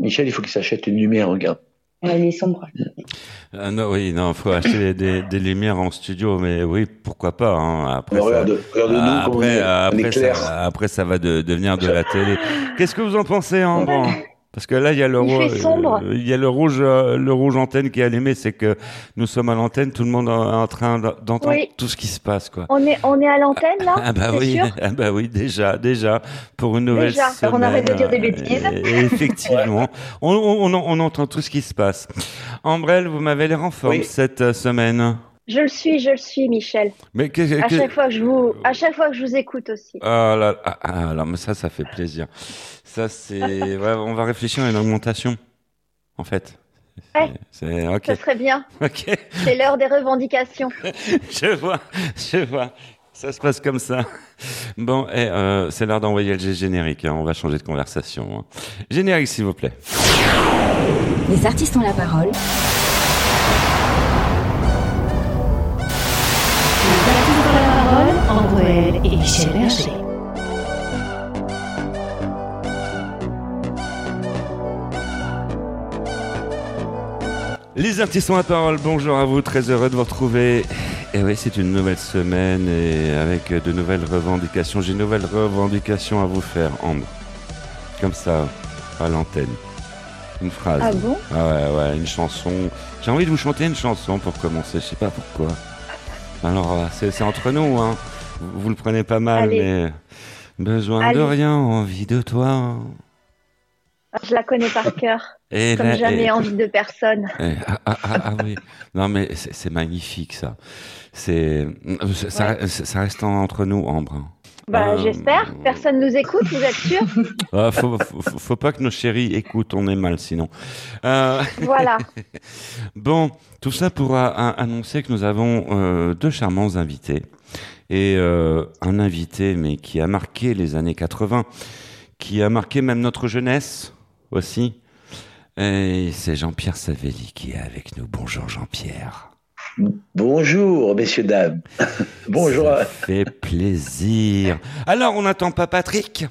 Michel, il faut qu'il s'achète une lumière, regarde. Elle est sombre. Ah non, oui, non, faut acheter des, des lumières en studio, mais oui, pourquoi pas. Hein. Après, Mais ça, regarde, regarde nous, après, est après, clair. ça, après, ça va de- devenir de la télé. Qu'est-ce que vous en pensez, Ambre Parce que là, il y a le Il ro- fait sombre. euh, il y a le rouge, euh, le rouge antenne qui est allumé. C'est que nous sommes à l'antenne, tout le monde est en train d'entendre Oui. tout ce qui se passe, quoi. On est, on est à l'antenne là Ah bah oui, sûr ah bah oui, déjà, déjà, pour une nouvelle Déjà, semaine. on arrête de dire des bêtises. euh, et- effectivement, on, on, on, on entend tout ce qui se passe. Ambrelle, vous m'avez l'air en forme Oui. cette semaine. Je le suis, je le suis, Michel. Mais que, À que- chaque fois que je vous, à chaque fois que je vous écoute aussi. Ah là, ah, ah, alors, mais ça, ça fait plaisir. Ça, c'est, ouais, on va réfléchir à une augmentation, en fait. C'est- Ouais. C'est ok, Ça serait bien. ok. C'est l'heure des revendications. Je vois, je vois. Ça se passe comme ça. Bon, et, euh, c'est l'heure d'envoyer le gé- générique. hein. On va changer de conversation. hein. Générique, s'il vous plaît. Les artistes ont la parole. Et Michel Berger. Les artistes ont la parole. Bonjour à vous. Très heureux de vous retrouver. Et oui, c'est une nouvelle semaine et avec de nouvelles revendications. J'ai une nouvelle revendication à vous faire, Ambre. Comme ça, à l'antenne. Une phrase. Ah bon? Ah ouais, ouais, une chanson. J'ai envie de vous chanter une chanson pour commencer, je sais pas pourquoi. Alors, euh, c'est entre nous, hein. Vous, le prenez pas mal, Allez. mais. Besoin de rien, envie de toi. Je la connais par cœur, Et comme là- jamais et- envie de personne. eh, ah, ah, ah, ah oui. Non, mais c'est c'est magnifique, ça. C'est. Ça, ça reste entre nous, Ambre. Bah, Euh, j'espère. Personne nous écoute, vous êtes sûr Ah, faut, faut, pas que nos chéris écoutent, on est mal sinon. Euh, Voilà. Bon, tout ça pour a- a- annoncer que nous avons euh, deux charmants invités. Et euh, un invité, mais qui a marqué les années 80, qui a marqué même notre jeunesse aussi. Et c'est Jean-Pierre Savelli qui est avec nous. Bonjour Jean-Pierre. Bonjour, messieurs, dames. Bonjour. Ça fait plaisir. Alors, on n'attend pas Patrick?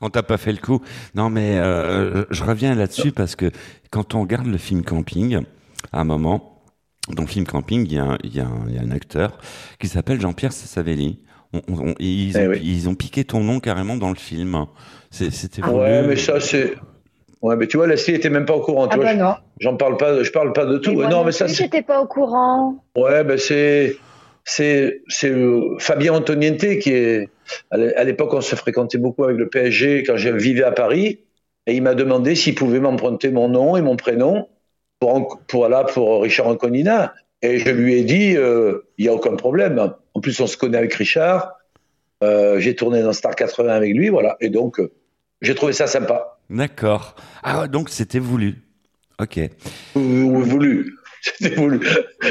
On t'a pas fait le coup. Non, mais euh, je reviens là-dessus parce que quand on regarde le film Camping, à un moment, dans le film Camping, il y a un, il y a un- il y a un acteur qui s'appelle Jean-Pierre Savelli. On- on- ils, ont, Eh oui. ils ont piqué ton nom carrément dans le film. C'était. Ouais, mais ça, c'est. Ouais, mais tu vois, Leslie était même pas au courant. Tu Ah vois, bah non. J'en parle pas, je parle pas de tout. Moi non, mais plus, j'étais pas au courant. Ouais, ben c'est. C'est c'est, euh, Fabien Antoniente qui est. À l'é- à l'époque, on se fréquentait beaucoup avec le PSG quand je vivais à Paris. Et il m'a demandé s'il pouvait m'emprunter mon nom et mon prénom pour, pour, voilà, pour Richard Anconina. Et je lui ai dit, euh, il n'y a aucun problème. En plus, on se connaît avec Richard. Euh, j'ai tourné dans Star 80 avec lui, voilà. Et donc, euh, j'ai trouvé ça sympa. D'accord. Ah, donc c'était voulu. Ok. Ou- ou Voulu. C'était voulu.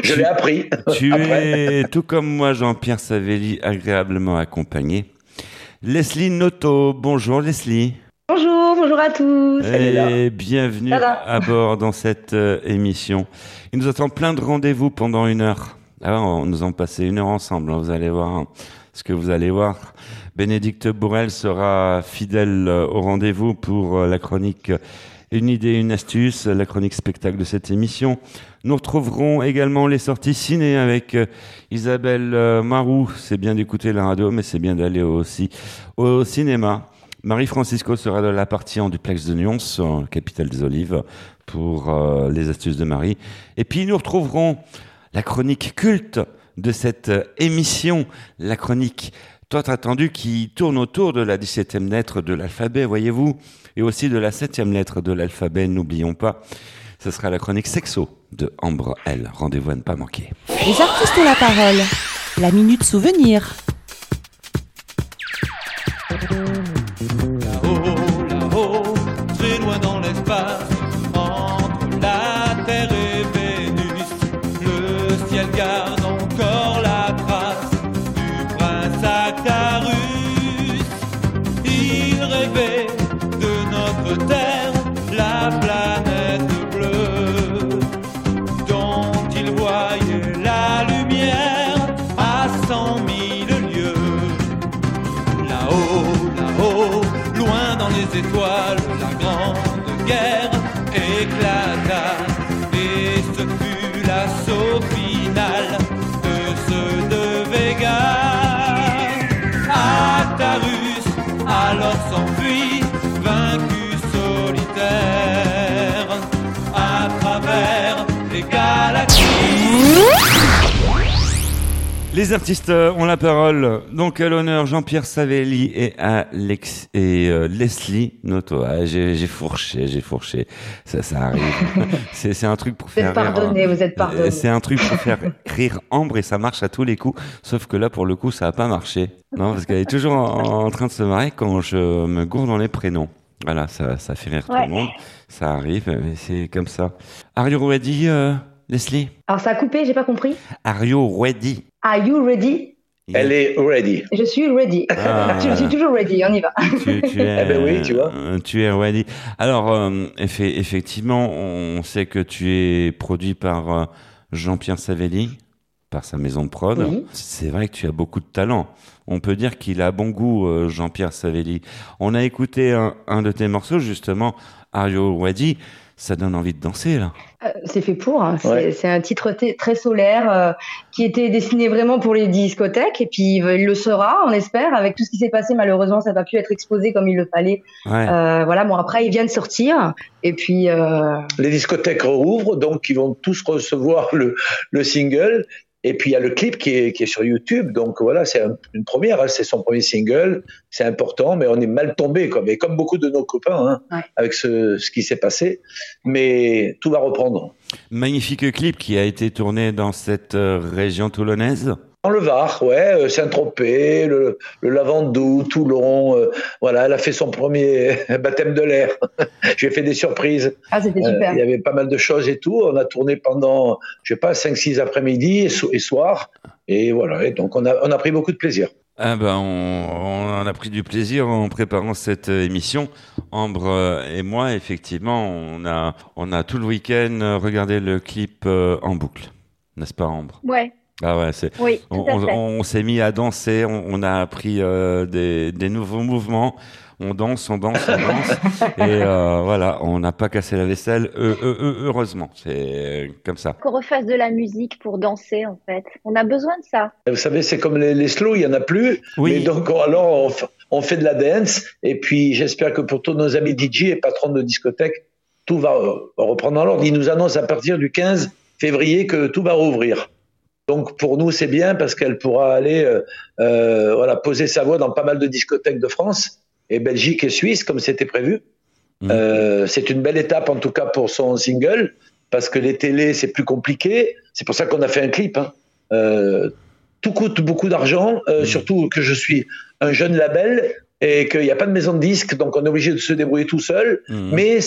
Je l'ai appris. Tu Après. es, tout comme moi, Jean-Pierre Savelli, agréablement accompagné. Leslie Noto. Bonjour Leslie. Bonjour, bonjour à tous. Et bienvenue à bord dans cette euh, émission. Il nous attend plein de rendez-vous pendant une heure. Alors, on nous en passé une heure ensemble. hein, Vous allez voir hein, ce que vous allez voir. Bénédicte Bourrel sera fidèle euh, au rendez-vous pour euh, la chronique Une idée, une astuce, la chronique spectacle de cette émission. Nous retrouverons également les sorties ciné avec euh, Isabelle euh, Marou. C'est bien d'écouter la radio, mais c'est bien d'aller aussi au cinéma. Marie-Francisco sera de la partie en duplex de Nyons, capitale des Olives, pour euh, les astuces de Marie. Et puis nous retrouverons la chronique culte de cette euh, émission, la chronique tant attendue qui tourne autour de la 17e lettre de l'alphabet, voyez-vous, et aussi de la 7e lettre de l'alphabet, n'oublions pas. Ce sera la chronique sexo de Ambre L. Rendez-vous à ne pas manquer. Les artistes ont la parole. La minute souvenir. Les artistes euh, ont la parole. Donc à l'honneur Jean-Pierre Savelli et Alex et euh, Leslie Noto. Ah, j'ai j'ai fourché, j'ai fourché. Ça, ça arrive. c'est c'est un truc pour Vous êtes faire rire. pardonné, vous êtes Euh, pardonné. C'est un truc pour faire rire Ambre et ça marche à tous les coups. Sauf que là, pour le coup, ça a pas marché. Non, parce qu'elle est toujours en, en train de se marrer quand je me gourde dans les prénoms. Voilà, ça, ça fait rire tout le monde. Ça arrive, mais c'est comme ça. Are you ready, euh, Leslie? Alors ça a coupé, j'ai pas compris. Are you ready? Are you ready? Elle est ready. Je suis ready. Ah. je suis toujours ready, on y va. tu, tu es, Eh ben oui, tu vois. euh, Tu es ready. Alors, euh, effe- effectivement, on sait que tu es produit par euh, Jean-Pierre Savelli, par sa maison de prod. C'est vrai que tu as beaucoup de talent. On peut dire qu'il a bon goût, Jean-Pierre Savelli. On a écouté un, un de tes morceaux, justement, Are You Ready? Ça donne envie de danser, là. Euh, C'est fait pour. hein. C'est Ouais. c'est un titre t- très solaire euh, qui était destiné vraiment pour les discothèques et puis euh, il le sera, on espère. Avec tout ce qui s'est passé, malheureusement, ça n'a pas pu être exposé comme il le fallait. Ouais. Euh, voilà. Bon, après, il vient de sortir et puis euh, Les discothèques rouvrent, donc ils vont tous recevoir le, le single. Et puis il y a le clip qui est, qui est sur YouTube, donc voilà, c'est un- une première, hein, c'est son premier single, c'est important, mais on est mal tombé. Mais comme beaucoup de nos copains, hein, Ouais. avec ce, ce qui s'est passé, mais tout va reprendre. Magnifique clip qui a été tourné dans cette euh, région toulonnaise. Dans le Var, ouais, euh, Saint-Tropez, le, le Lavandou, Toulon, euh, voilà, elle a fait son premier baptême de l'air. J'ai fait des surprises. ah, c'était Euh, super. il y avait pas mal de choses et tout. On a tourné pendant, je sais pas, 5-6 après-midi et, so- et soir. Et voilà, et donc on a, on a pris beaucoup de plaisir. Ah ben, on, on a pris du plaisir en préparant cette émission. Ambre et moi, effectivement, on a, on a tout le week-end regardé le clip en boucle. N'est-ce pas, Ambre? Ouais, Ah ouais, c'est. oui, On, s'est mis à danser, on, on a appris euh, des, des nouveaux mouvements. On danse, on danse, on danse. et euh, voilà, on n'a pas cassé la vaisselle, euh, heureusement. C'est comme ça. Qu'on refasse de la musique pour danser, en fait. On a besoin de ça. Vous savez, c'est comme les, les slow, il y en a plus. Oui. Mais donc on- alors on, fait de la dance. Et puis j'espère que pour tous nos amis DJ et patrons de discothèque, tout va reprendre en l'ordre. Ils nous annoncent à partir du 15 février que tout va rouvrir. Donc pour nous c'est bien parce qu'elle pourra aller euh, euh, voilà poser sa voix dans pas mal de discothèques de France et Belgique et Suisse comme c'était prévu. Mhm. Euh, c'est une belle étape en tout cas pour son single parce que les télés c'est plus compliqué. C'est pour ça qu'on a fait un clip. hein. Euh, tout coûte beaucoup d'argent, Mhm. surtout que je suis un jeune label et qu'il n'y a pas de maison de disques, donc on est obligé de se débrouiller tout seul. Mhm. Mais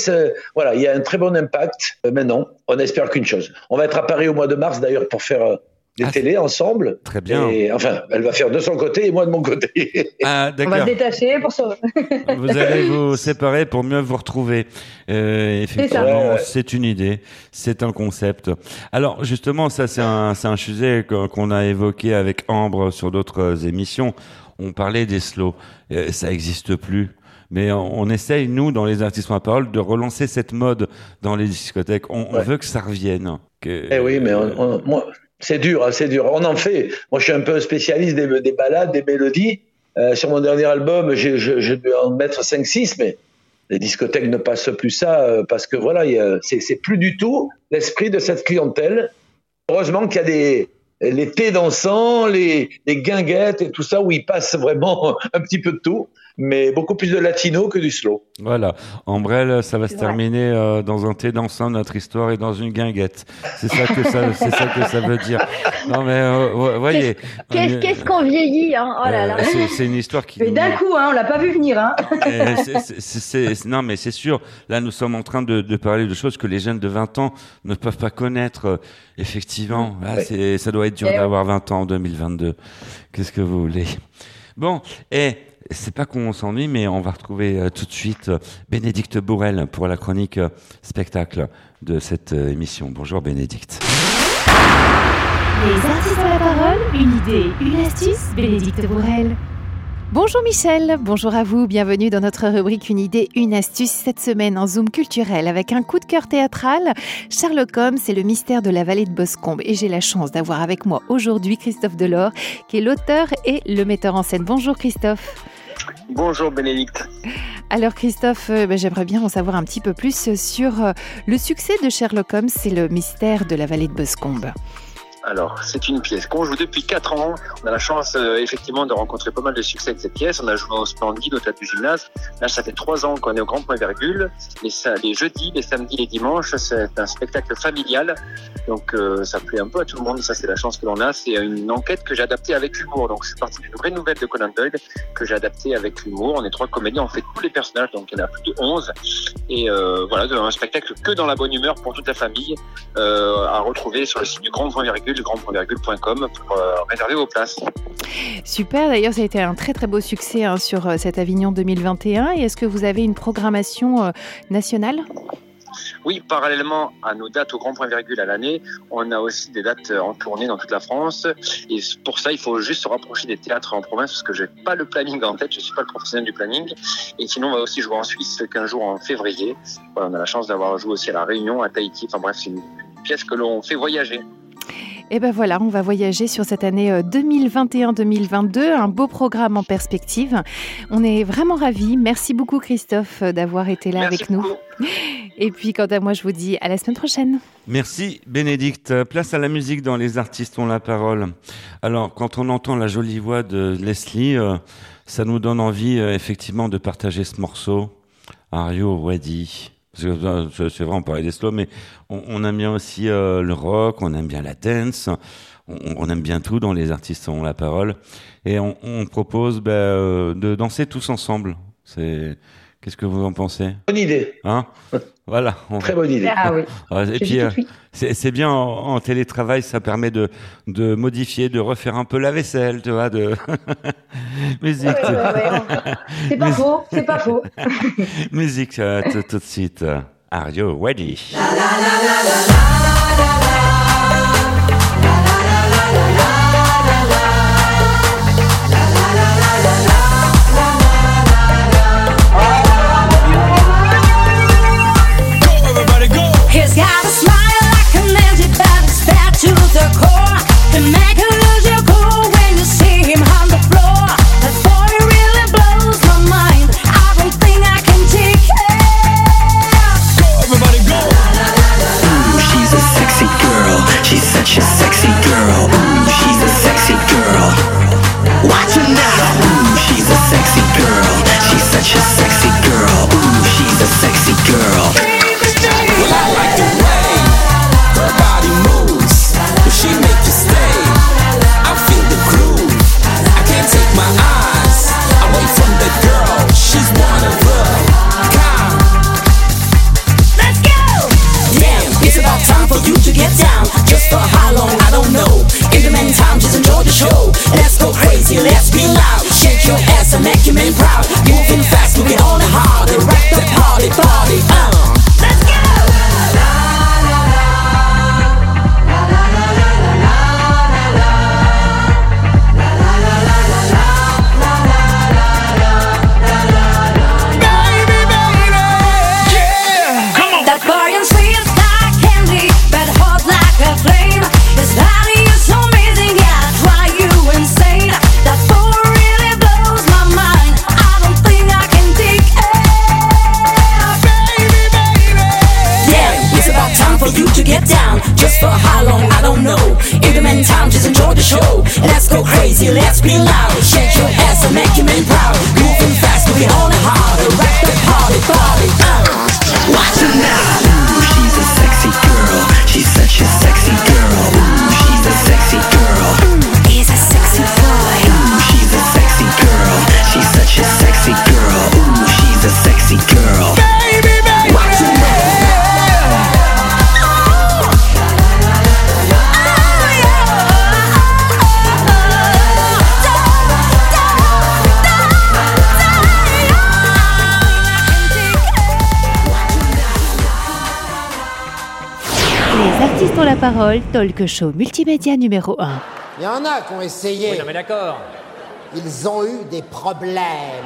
voilà, il y a un très bon impact. Maintenant, on espère qu'une chose. On va être à Paris au mois de mars d'ailleurs pour faire des Ah, télés ensemble. Très bien. Et, enfin, elle va faire de son côté et moi de mon côté. Ah, On va se détacher pour se. Vous allez vous séparer pour mieux vous retrouver. Euh, effectivement, c'est une idée, c'est un concept. Alors justement, ça c'est un, c'est un sujet qu'on a évoqué avec Ambre sur d'autres émissions. On parlait des slows, Euh, ça existe plus. Mais on, essaye, nous, dans les artistes à parole, de relancer cette mode dans les discothèques. On, on veut que ça revienne. Que, Eh oui, mais on- on- moi, c'est dur, hein, c'est dur. On en fait. Moi, je suis un peu spécialiste des, des balades, des mélodies. Euh, sur mon dernier album, j'ai- je, je vais en mettre 5-6, mais les discothèques ne passent plus ça euh, parce que voilà, c'est plus du tout l'esprit de cette clientèle. Heureusement qu'il y a des les thés dansants, les guinguettes et tout ça où ils passent vraiment un petit peu de tout, mais beaucoup plus de latino que du slow. Voilà. Ambrelle, ça va se vrai. terminer euh, dans un thé dansant, notre histoire, et dans une guinguette. C'est ça que ça, c'est ça que ça veut dire. Non mais, euh, vo- voyez. Qu'est-ce qu'est-ce qu'on vieillit, hein? Oh là là. euh, c'est- C'est une histoire qui. Mais d'un coup, hein, on l'a pas vu venir. Hein. Euh, c'est- c'est- c'est- c'est- non, mais c'est sûr. Là, nous sommes en train de, de parler de choses que les jeunes de 20 ans ne peuvent pas connaître. Effectivement, là, Ouais. c'est, ça doit être dur Eh d'avoir 20 ans en 2022. Qu'est-ce que vous voulez? Bon, et c'est pas qu'on s'ennuie, mais on va retrouver euh, tout de suite euh, Bénédicte Bourrel pour la chronique euh, spectacle de cette euh, émission. Bonjour Bénédicte. Les artistes ont la parole, une idée, une astuce, Bénédicte Bourrel. Bonjour Michel, bonjour à vous, bienvenue dans notre rubrique Une idée, une astuce cette semaine en Zoom culturel avec un coup de cœur théâtral. Sherlock Holmes, c'est le mystère de la vallée de Boscombe et j'ai la chance d'avoir avec moi aujourd'hui Christophe Delors qui est l'auteur et le metteur en scène. Bonjour Christophe. Bonjour Bénédicte. Alors Christophe, euh, ben, j'aimerais bien en savoir un petit peu plus sur euh, le succès de Sherlock Holmes, c'est le mystère de la vallée de Boscombe. Alors, c'est une pièce qu'on joue depuis 4 ans. On a la chance, euh, effectivement, de rencontrer pas mal de succès avec cette pièce. On a joué au Splendide, au Théâtre du Gymnase. Là, ça fait 3 ans qu'on est au Grand Point Virgule. Les, les jeudis, les samedis, les dimanches, c'est un spectacle familial. Donc, euh, ça plaît un peu à tout le monde. Ça, c'est la chance que l'on a. C'est une enquête que j'ai adaptée avec humour. Donc, c'est parti d'une vraie nouvelle de Conan Doyle que j'ai adaptée avec humour. On est trois comédiens, on fait tous les personnages. Donc, il y en a plus de 11. Et euh, voilà, un spectacle que dans la bonne humeur pour toute la famille euh, à retrouver sur le site du Grand Point Virgule, grandpointvirgule.com pour euh, réserver vos places. Super, d'ailleurs ça a été un très très beau succès hein, sur euh, cet Avignon 2021 et est-ce que vous avez une programmation euh, nationale? Oui, parallèlement à nos dates au Grand Point Virgule à l'année, on a aussi des dates en tournée dans toute la France. Et pour ça, il faut juste se rapprocher des théâtres en province parce que j'ai pas le planning en tête, je suis pas le professionnel du planning. Et sinon, on va aussi jouer en Suisse 15 jours en février. Voilà, on a la chance d'avoir joué aussi à La Réunion, à Tahiti. Enfin bref, c'est une pièce que l'on fait voyager. Et ben voilà, on va voyager sur cette année euh, 2021-2022, un beau programme en perspective. On est vraiment ravis. Merci beaucoup Christophe euh, d'avoir été là Merci avec nous. beaucoup. Et puis quant à moi, je vous dis à la semaine prochaine. Merci Bénédicte. Place à la musique dans Les artistes ont la parole. Alors, quand on entend la jolie voix de Leslie, euh, ça nous donne envie euh, effectivement de partager ce morceau. Ario Wadi. Euh, C'est vrai, on parlait des slow, mais on, on aime bien aussi euh, le rock, on aime bien la dance, on, on aime bien tout dans Les artistes ont la parole. Et on, on propose ben, euh, de danser tous ensemble. C'est Qu'est-ce que vous en pensez? Bonne idée, Hein? Voilà. on- très bonne idée. Ah oui. Et puis, euh, tout de suite. c'est c'est bien en, en télétravail, ça permet de, de modifier, de refaire un peu la vaisselle, tu vois, de musique, Ouais, ouais, ouais. C'est pas faux, c'est pas faux. musique euh, tout, de suite. Are you ready? Parole, talk show multimédia numéro 1. Il y en a qui ont essayé. Oui, non, mais d'accord. ils ont eu des problèmes.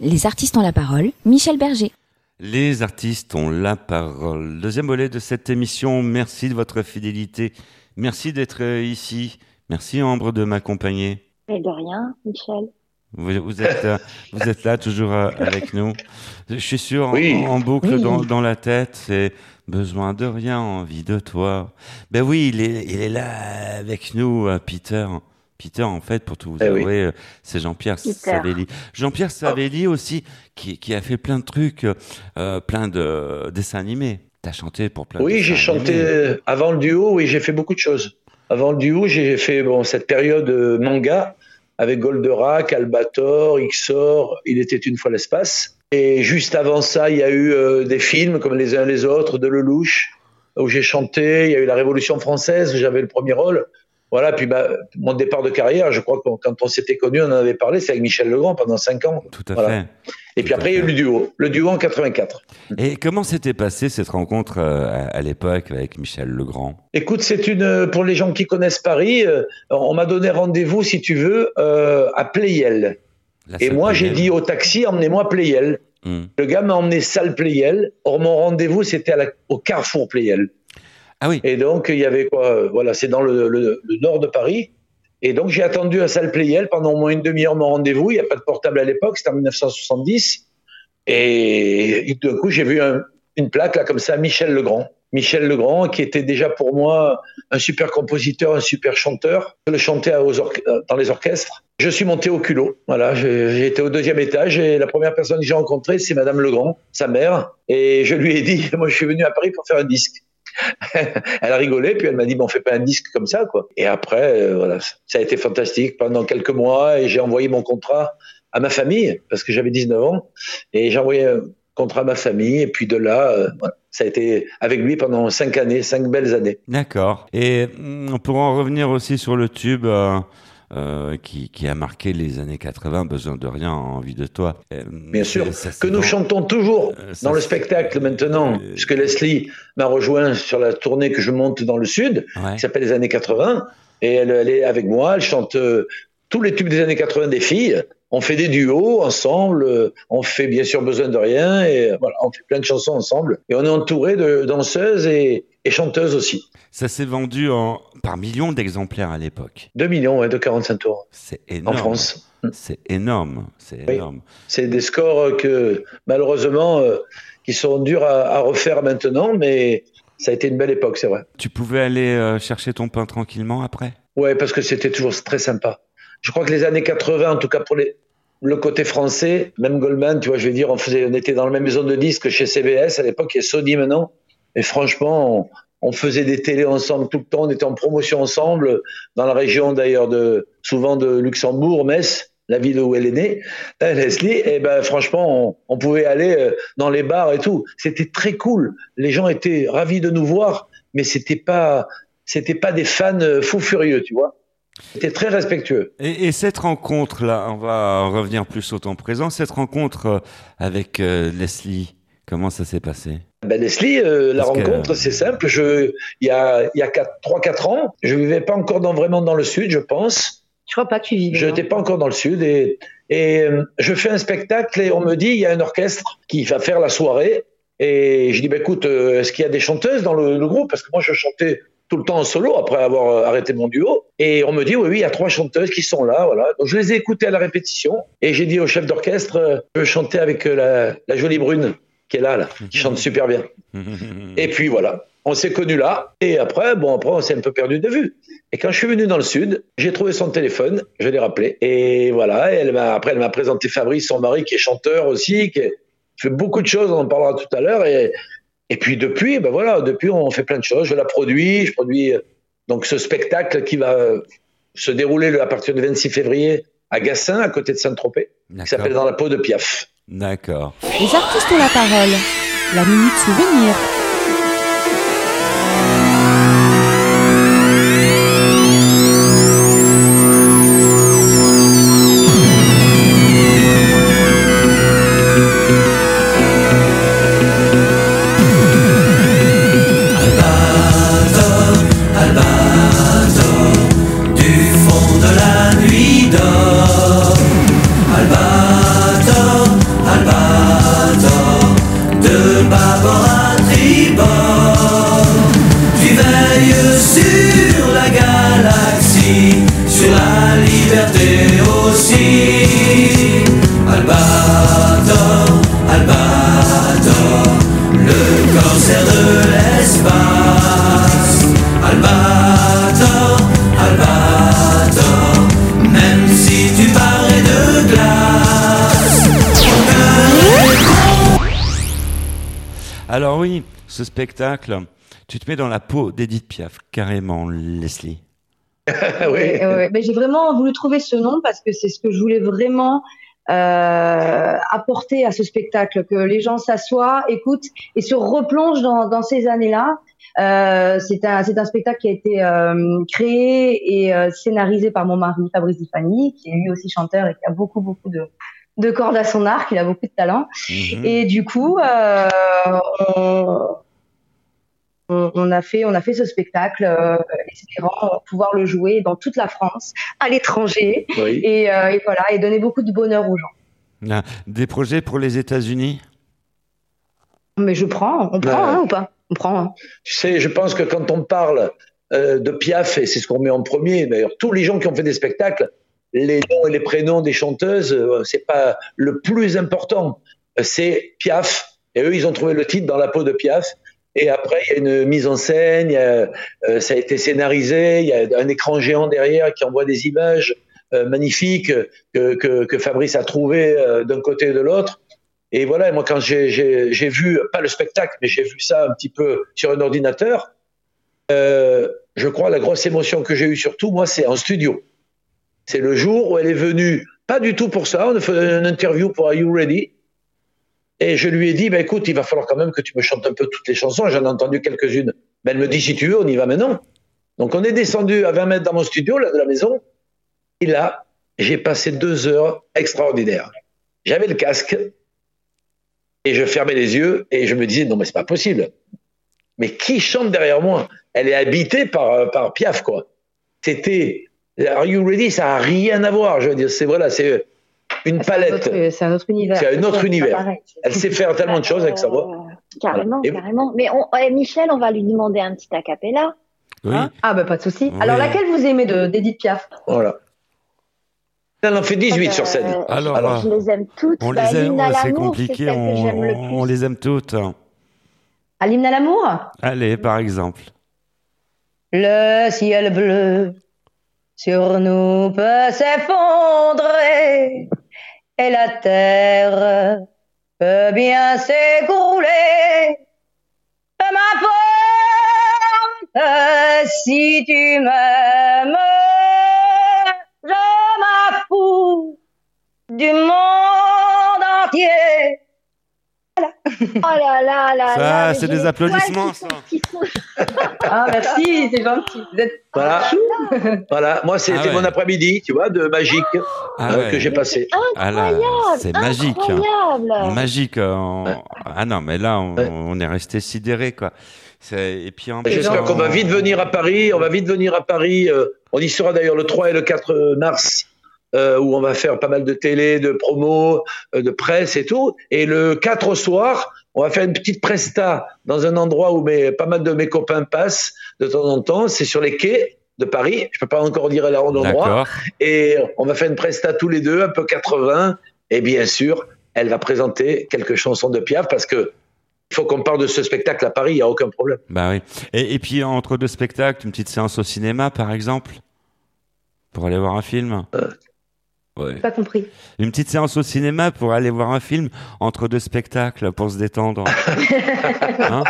Les artistes ont la parole. Michel Berger. Les artistes ont la parole. Deuxième volet de cette émission. Merci de votre fidélité. Merci d'être euh, ici. Merci Ambre de m'accompagner. Mais de rien, Michel. Vous, vous êtes, euh, vous êtes là toujours euh, avec nous. Je suis sûr, en- Oui. en, boucle Oui. dans, dans la tête, c'est besoin de rien, envie de toi. Ben oui, il est, il est là avec nous, euh, Peter. Peter, en fait, pour tout vous Eh oui. avouer, euh, c'est Jean-Pierre. Savelli. Jean-Pierre Savelli aussi, qui, qui a fait plein de trucs, euh, plein de dessins animés. T'as chanté pour plein de Oui, j'ai chanté avant le duo, oui, j'ai fait beaucoup de choses. Avant le duo, j'ai fait bon, cette période manga avec Goldorak, Albator, Ixor, Il était une fois l'espace. Et juste avant ça, il y a eu euh, des films comme Les uns les autres, de Lelouch, où j'ai chanté. Il y a eu La Révolution française, où j'avais le premier rôle. Voilà, puis bah, mon départ de carrière, je crois que quand on s'était connus, on en avait parlé, c'est avec Michel Legrand pendant 5 ans. Tout à Voilà. fait. Et puis après, il y a eu le duo. Le duo en 84. Et comment s'était passée cette rencontre euh, à, l'époque avec Michel Legrand? Écoute, c'est une pour les gens qui connaissent Paris. euh, on m'a donné rendez-vous, si tu veux, à Pleyel. La Et moi, j'ai dit au taxi, emmenez-moi. Hmm. Le gars m'a emmené salle Pleyel. Or, mon rendez-vous, c'était au Carrefour Pleyel. Ah oui. Et donc, il y avait quoi euh, Voilà, c'est dans le, le- le nord de Paris. Et donc, j'ai attendu à salle Pleyel pendant au moins une demi-heure mon rendez-vous. Il n'y a pas de portable à l'époque, c'était en 1970. Et d'un coup, j'ai vu un- une plaque là comme ça, Michel Legrand. Michel Legrand, qui était déjà pour moi un super compositeur, un super chanteur. Je le chantais euh, dans les orchestres. Je suis monté au culot. Voilà, au deuxième étage et la première personne que j'ai rencontrée, c'est Madame Legrand, sa mère. Et je lui ai dit, moi, je suis venu à Paris pour faire un disque. elle a rigolé, puis elle m'a dit, bon, on fait pas un disque comme ça, quoi. Et après, euh, voilà, ça a été fantastique pendant quelques mois et j'ai envoyé mon contrat à ma famille parce que j'avais 19 ans et j'ai envoyé contrat à ma famille et puis de là, euh, ça a été avec lui pendant cinq années, cinq belles années. D'accord. Et mm, on pourra en revenir aussi sur le tube euh, euh, qui, qui a marqué les années 80, Besoin de rien, envie de toi. Bien sûr, ça, que nous chantons toujours ça, dans le spectacle maintenant, puisque Leslie m'a rejoint sur la tournée que je monte dans le sud, Ouais. qui s'appelle les années 80, et elle, elle est avec moi, elle chante tous les tubes des années 80 des filles. On fait des duos ensemble, on fait bien sûr besoin de rien, et voilà, on fait plein de chansons ensemble, et on est entouré de danseuses et, et chanteuses aussi. Ça s'est vendu en, par millions d'exemplaires à l'époque. 2 millions ouais, de 45 tours C'est énorme. en France. C'est énorme. C'est Oui. énorme. C'est des scores que malheureusement euh, qui sont durs à, à refaire maintenant, mais ça a été une belle époque, c'est vrai. Tu pouvais aller euh, chercher ton pain tranquillement après? Ouais, parce que c'était toujours très sympa. Je crois que les années 80, en tout cas pour les, le côté français, même Goldman, tu vois, je vais dire, on, faisait, on était dans la même maison de disques chez CBS à l'époque, a Sony maintenant. Et franchement, on, faisait des télés ensemble tout le temps, on était en promotion ensemble, dans la région d'ailleurs de souvent de Luxembourg, Metz, la ville où elle est née, Leslie. Et ben franchement, on, on pouvait aller euh, dans les bars et tout. C'était très cool. Les gens étaient ravis de nous voir, mais c'était pas, c'était pas des fans euh, fous furieux, tu vois. C'était très respectueux. Et, et cette rencontre-là, on va revenir plus au temps présent, cette rencontre euh, avec euh, Leslie, comment ça s'est passé? Ben Leslie, euh, la que- rencontre, c'est simple. Je, il y a, il y a 3-4 ans, je vivais pas encore dans, vraiment dans le sud, je pense. Je crois pas que tu vivais. Je non. n'étais pas encore dans le sud et, et euh, je fais un spectacle et on me dit il y a un orchestre qui va faire la soirée et je dis bah, écoute euh, est-ce qu'il y a des chanteuses dans le, le groupe? Parce que moi je chantais tout le temps en solo après avoir euh, arrêté mon duo et on me dit oui oui il y a trois chanteuses qui sont là voilà donc je les ai écoutées à la répétition et j'ai dit au chef d'orchestre euh, je veux chanter avec euh, la, la jolie brune qui est là là qui chante super bien et puis voilà, on s'est connus là. Et après, bon, après, on s'est un peu perdu de vue. Et quand je suis venu dans le sud, j'ai trouvé son téléphone, je l'ai rappelé. Et voilà, elle m'a, après, elle m'a présenté Fabrice, son mari, qui est chanteur aussi, qui est- fait beaucoup de choses, on en parlera tout à l'heure. Et, et puis depuis, ben voilà, depuis, on fait plein de choses. Je la produis, je produis euh, donc ce spectacle qui va euh, se dérouler le- à partir du 26 février à Gassin, à côté de Saint-Tropez, qui s'appelle. Dans la peau de Piaf. D'accord. Les artistes ont la parole. La minute souvenir. Ce spectacle, tu te mets dans la peau d'Edith Piaf, carrément, Leslie. oui. Ouais, ouais, mais j'ai vraiment voulu trouver ce nom parce que c'est ce que je voulais vraiment euh, apporter à ce spectacle, que les gens s'assoient, écoutent et se replongent dans, dans ces années-là. Euh, c'est un, spectacle qui a été euh, créé et euh, scénarisé par mon mari Fabrice Di Fanny, qui est lui aussi chanteur et qui a beaucoup beaucoup de, de cordes à son arc. Il a beaucoup de talent. Mhm. Et du coup, euh, on, a fait, on a fait ce spectacle, euh, espérant pouvoir le jouer dans toute la France, à l'étranger, Oui. et, euh, et voilà, et donner beaucoup de bonheur aux gens. Ah, Des projets pour les États-Unis? Mais je prends, on prend hein, ou pas? On prend. hein. Tu sais, je pense que quand on parle euh, de Piaf, et c'est ce qu'on met en premier, d'ailleurs, tous les gens qui ont fait des spectacles, les noms et les prénoms des chanteuses, euh, c'est pas le plus important. C'est Piaf. Et eux, ils ont trouvé le titre dans la peau de Piaf. Et après, il y a une mise en scène, euh, ça a été scénarisé, il y a un écran géant derrière qui envoie des images euh, magnifiques que, Fabrice a trouvé euh, d'un côté et de l'autre. Et voilà, moi, quand j'ai- vu, pas le spectacle, mais j'ai vu ça un petit peu sur un ordinateur, je crois la grosse émotion que j'ai eue surtout, moi, c'est en studio. C'est le jour où elle est venue, pas du tout pour ça, on a fait une interview pour Are You Ready? Et je lui ai dit, bah, écoute, il va falloir quand même que tu me chantes un peu toutes les chansons, j'en ai entendu quelques-unes. Ben, elle me dit, si tu veux, on y va maintenant. Donc on est descendu à 20 mètres dans mon studio, là, de la maison, et là, j'ai passé deux heures extraordinaires. J'avais le casque, et je fermais les yeux, et je me disais, non, mais c'est pas possible. Mais qui chante derrière moi? Elle est habitée par, euh, par Piaf, quoi. C'était. Are You Ready? Ça n'a rien à voir, je veux dire. C'est voilà, c'est une palette. C'est un autre univers. C'est un autre univers. Elle sait faire tellement de choses avec sa voix. Carrément, Et- carrément. Mais on, eh, Michel, on va lui demander un petit acapella. Oui. Hein ah bah pas de souci. Oui. Alors laquelle vous aimez de d'Edith Piaf Voilà. Elle en fait 18 sur scène. Euh, Alors, je, euh, je les aime toutes. On Bah, les aime, c'est compliqué, on les aime toutes. À l'hymne à l'amour Allez, par exemple. Le ciel bleu sur nous peut s'effondrer et la terre peut bien s'écrouler. Peu m'importe si tu m'aimes, je m'en du monde entier. Oh là là là Ça, c'est des applaudissements, ça. Ah merci, c'est gentil. Vous êtes Voilà. voilà. Moi, c'était Ah ouais. mon après-midi, tu vois, de magique Ah euh, ouais. que j'ai passé. Ah Incroyable, c'est magique. hein. incroyable. Magique. euh. Ah non, mais là, on, Ouais. on est resté sidéré, quoi. Et puis en J'espère on- qu'on va vite venir à Paris. On va vite venir à Paris. euh, on y sera d'ailleurs le 3 et le 4 mars, euh, où on va faire pas mal de télé, de promos, euh, de presse et tout. Et le 4 au soir, on va faire une petite presta dans un endroit où mes, pas mal de mes copains passent de temps en temps. C'est sur les quais de Paris. Je peux pas encore dire l'endroit. D'accord. Et on va faire une presta tous les deux, un peu 80. Et bien sûr, elle va présenter quelques chansons de Piaf parce que il faut qu'on parle de ce spectacle à Paris, il n'y a aucun problème. Bah oui. Et, et puis entre deux spectacles, une petite séance au cinéma, par exemple, pour aller voir un film. Ouais. pas compris. Une petite séance au cinéma pour aller voir un film entre deux spectacles pour se détendre. Hein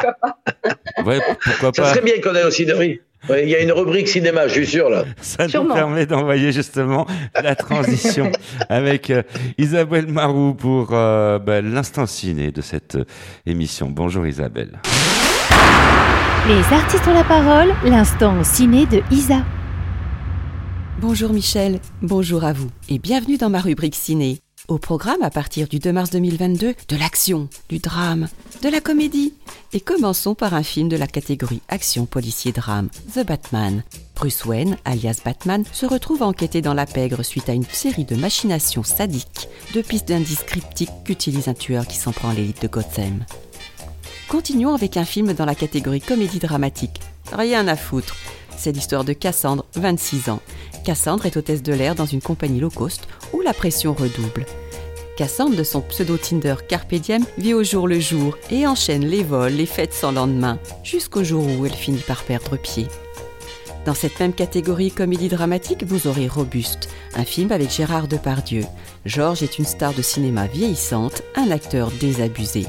ouais, pourquoi Ça pas serait bien qu'on ait aussi de oui. Ouais, Il y a une rubrique cinéma, je suis sûr là. Ça nous permet d'envoyer justement la transition avec euh, Isabelle Marou pour euh, bah, l'instant ciné de cette euh, émission. Bonjour Isabelle. Les artistes ont la parole, l'instant ciné de Isa. Bonjour Michel, bonjour à vous et bienvenue dans ma rubrique ciné. Au programme à partir du 2 mars 2022, de l'action, du drame, de la comédie. Et commençons par un film de la catégorie action policier drame, The Batman. Bruce Wayne, alias Batman, se retrouve enquêté dans la pègre suite à une série de machinations sadiques, de pistes d'indices cryptiques qu'utilise un tueur qui s'en prend à l'élite de Gotham. Continuons avec un film dans la catégorie comédie dramatique. Rien à foutre. C'est l'histoire de Cassandre, 26 ans. Cassandre est hôtesse de l'air dans une compagnie low cost où la pression redouble. Cassandre, de son pseudo Tinder Carpe Diem, vit au jour le jour et enchaîne les vols, les fêtes sans lendemain, jusqu'au jour où elle finit par perdre pied. Dans cette même catégorie comédie dramatique, vous aurez Robuste, un film avec Gérard Depardieu. Georges est une star de cinéma vieillissante, un acteur désabusé.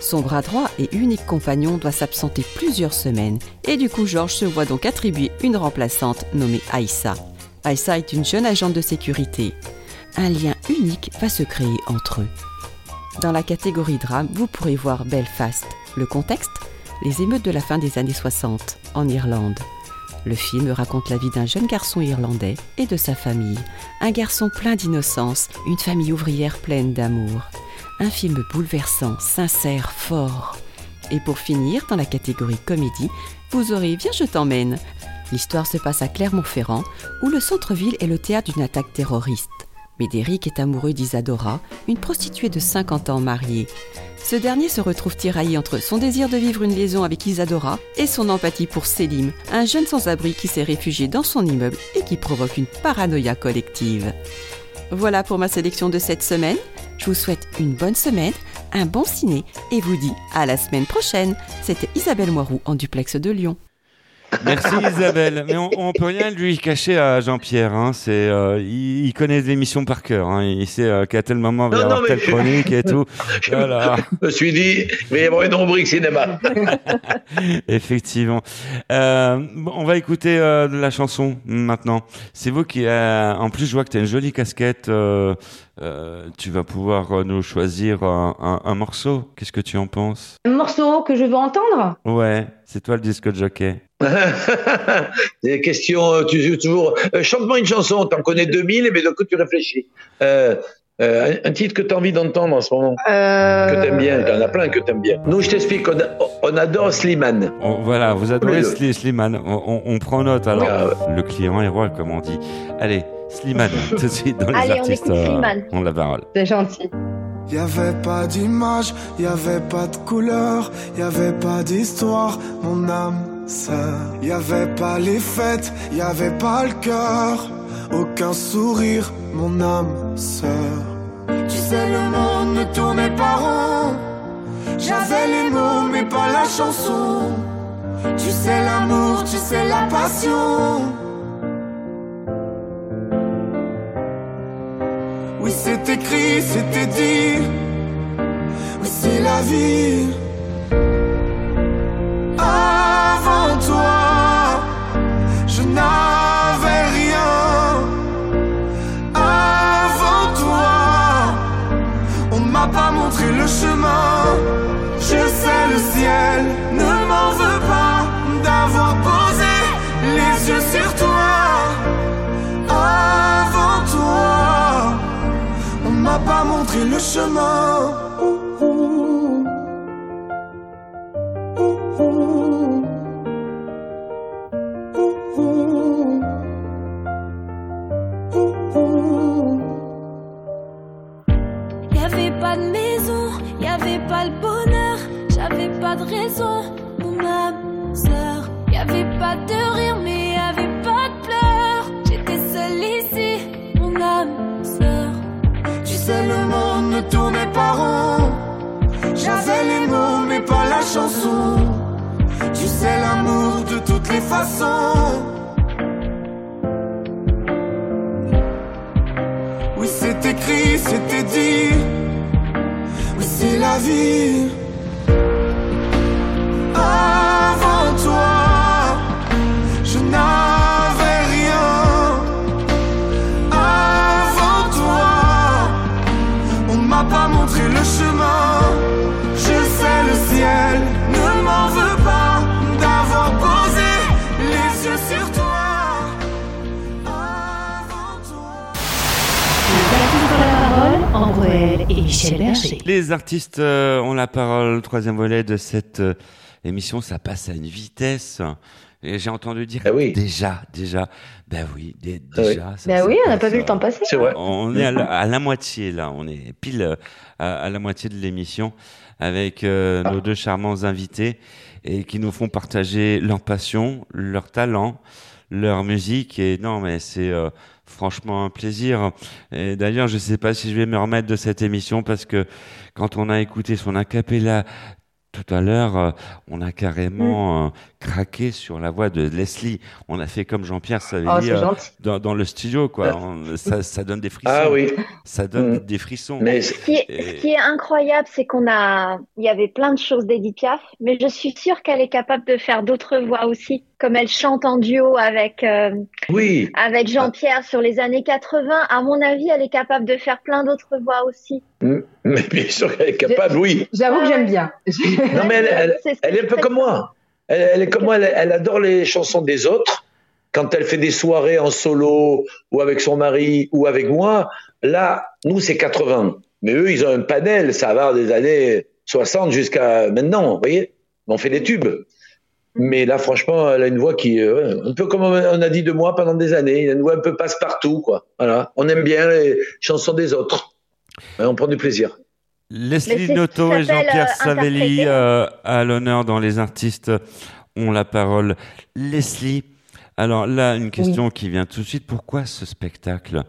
Son bras droit et unique compagnon doit s'absenter plusieurs semaines et du coup Georges se voit donc attribuer une remplaçante nommée Aïssa. Aïssa est une jeune agente de sécurité. Un lien unique va se créer entre eux. Dans la catégorie drame, vous pourrez voir Belfast. Le contexte Les émeutes de la fin des années 60 en Irlande. Le film raconte la vie d'un jeune garçon irlandais et de sa famille. Un garçon plein d'innocence, une famille ouvrière pleine d'amour. Un film bouleversant, sincère, fort. Et pour finir, dans la catégorie comédie, vous aurez Viens, je t'emmène. L'histoire se passe à Clermont-Ferrand, où le centre-ville est le théâtre d'une attaque terroriste. Médéric est amoureux d'Isadora, une prostituée de 50 ans mariée. Ce dernier se retrouve tiraillé entre son désir de vivre une liaison avec Isadora et son empathie pour Selim, un jeune sans-abri qui s'est réfugié dans son immeuble et qui provoque une paranoïa collective. Voilà pour ma sélection de cette semaine. Je vous souhaite une bonne semaine, un bon ciné et vous dis à la semaine prochaine. C'était Isabelle Moiroux en duplex de Lyon. Merci Isabelle. Mais on, on peut rien lui cacher à Jean-Pierre. Hein. C'est, euh, il, il connaît l'émission par cœur. Hein. Il sait euh, qu'à tel moment il va y avoir telle je- chronique et tout. Je Voilà. me suis dit, il va y avoir une rubrique cinéma. Effectivement. Euh, bon, on va écouter euh, de la chanson maintenant. C'est vous qui, euh, en plus, je vois que tu as une jolie casquette. Euh, tu vas pouvoir euh, nous choisir un, un- un morceau. Qu'est-ce que tu en penses? Un morceau que je veux entendre? Ouais, c'est toi le disque jockey. Des questions, euh, tu joues toujours. Euh, Chante-moi une chanson, t'en connais 2000, mais de quoi tu réfléchis? Euh, euh, un, titre que tu as envie d'entendre en ce moment, Euh, que t'aimes bien, il y en a plein que t'aimes bien. Nous, je t'explique, on, on adore Slimane. On- voilà, vous adorez Sli- Slimane. On, on- on prend note alors. Ouais, Le client est roi, comme on dit. Allez, Slimane, tout de suite dans les Allez, on artistes. écoute euh, Slimane. on la parole. C'est gentil. Y avait pas d'image, y avait pas de couleur, y avait pas d'histoire, mon âme sœur. Y avait pas les fêtes, y avait pas le cœur, aucun sourire, mon âme sœur. Tu sais, le monde ne tournait pas rond. J'avais les mots, mais pas la chanson. Tu sais, l'amour, tu sais, la passion. Oui, c'est écrit, c'était dit. Oui, c'est la vie. M'a montré le chemin. Y avait pas de maison, y avait pas le bonheur, j'avais pas de raison, mon âme sœur. Y avait pas de rire, rond. J'avais les mots, mais pas la chanson. Tu sais, l'amour de toutes les façons. Oui, c'est écrit, c'était dit. Oui, c'est la vie. Avant toi, et Michel Berger. Les artistes euh, ont la parole. Troisième volet de cette euh, émission, ça passe à une vitesse. Et j'ai entendu dire Ah oui. déjà, déjà. Ben oui, Ah oui. déjà. ça Ben oui, on n'a pas vu le temps passer. C'est vrai. On est à la, à la moitié là, on est pile euh, à, à la moitié de l'émission avec euh, Ah. nos deux charmants invités et qui nous font partager leur passion, leur talent, leur musique et non mais c'est euh, franchement un plaisir. Et d'ailleurs, je sais pas si je vais me remettre de cette émission parce que quand on a écouté son acapella tout à l'heure, euh, on a Mm. carrément euh, craqué sur la voix de Leslie. On a fait comme Jean-Pierre Savelli Oh, c'est euh, dans, dans le studio, quoi. On- ça, ça donne des frissons. Ah oui. Ça donne Mm. des frissons. Mais Ce qui est, ce qui est incroyable, c'est qu'on a, il y avait plein de choses d'Edith Piaf, mais je suis sûre qu'elle est capable de faire d'autres voix aussi, comme elle chante en duo avec euh, oui. avec Jean-Pierre sur les années 80. À mon avis, elle est capable de faire plein d'autres voix aussi. Mm. Mais bien sûr qu'elle est capable, oui. J'avoue que j'aime bien. Non, mais elle, c'est elle est un peu comme moi. Elle, elle est comme moi, elle, elle adore les chansons des autres. Quand elle fait des soirées en solo, ou avec son mari, ou avec moi, là, nous, c'est 80. Mais eux, ils ont un panel, ça va des années 60 jusqu'à maintenant, vous voyez On fait des tubes. Mais là, franchement, elle a une voix qui, euh, un peu comme on a dit de moi pendant des années, il a une voix un peu passe-partout, quoi. Voilà. On aime bien les chansons des autres. On prend du plaisir. Leslie Noto et Jean-Pierre euh, Savelli euh, à l'honneur dans les artistes ont la parole. Leslie, alors là, une question qui vient tout de suite. Pourquoi ce spectacle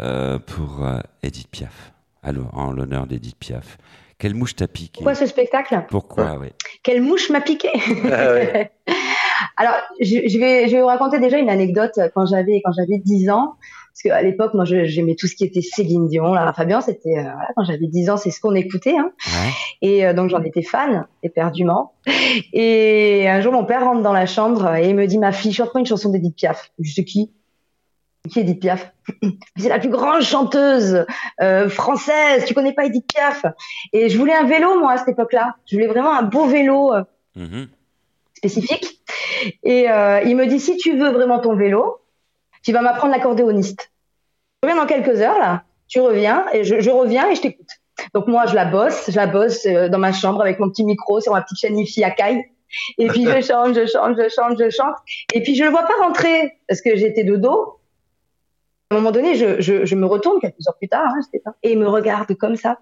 euh, pour euh, Edith Piaf Alors, en l'honneur d'Edith Piaf? Quelle mouche t'a piqué? Pourquoi ce spectacle? Pourquoi, oui. Quelle mouche m'a piqué? Ah ouais. Alors, je, je vais, je vais vous raconter déjà une anecdote quand j'avais quand j'avais 10 ans. Parce qu'à l'époque, moi, j'aimais tout ce qui était Céline Dion, Lara Fabian. C'était euh, voilà, quand j'avais 10 ans, c'est ce qu'on écoutait. Hein. Ouais. Et euh, donc, j'en étais fan, éperdument. Et un jour, mon père rentre dans la chambre et il me dit, ma fille, je reprends une chanson d'Edith Piaf. Je sais qui? Qui est Edith Piaf? C'est la plus grande chanteuse euh, française. Tu connais pas Edith Piaf? Et je voulais un vélo, moi, à cette époque-là. Je voulais vraiment un beau vélo. Mhm. spécifique. Et il me dit si tu veux vraiment ton vélo, tu vas m'apprendre l'accordéoniste. Je reviens dans quelques heures là. Tu reviens et je, je reviens et je t'écoute. Donc moi je la bosse, je la bosse euh, dans ma chambre avec mon petit micro sur ma petite chaîne IFI à caille. Et puis je chante, je chante, je chante, je chante. Et puis je le vois pas rentrer parce que j'étais de dos. À un moment donné, je, je, je me retourne quelques heures plus tard, hein, et il me regarde comme ça,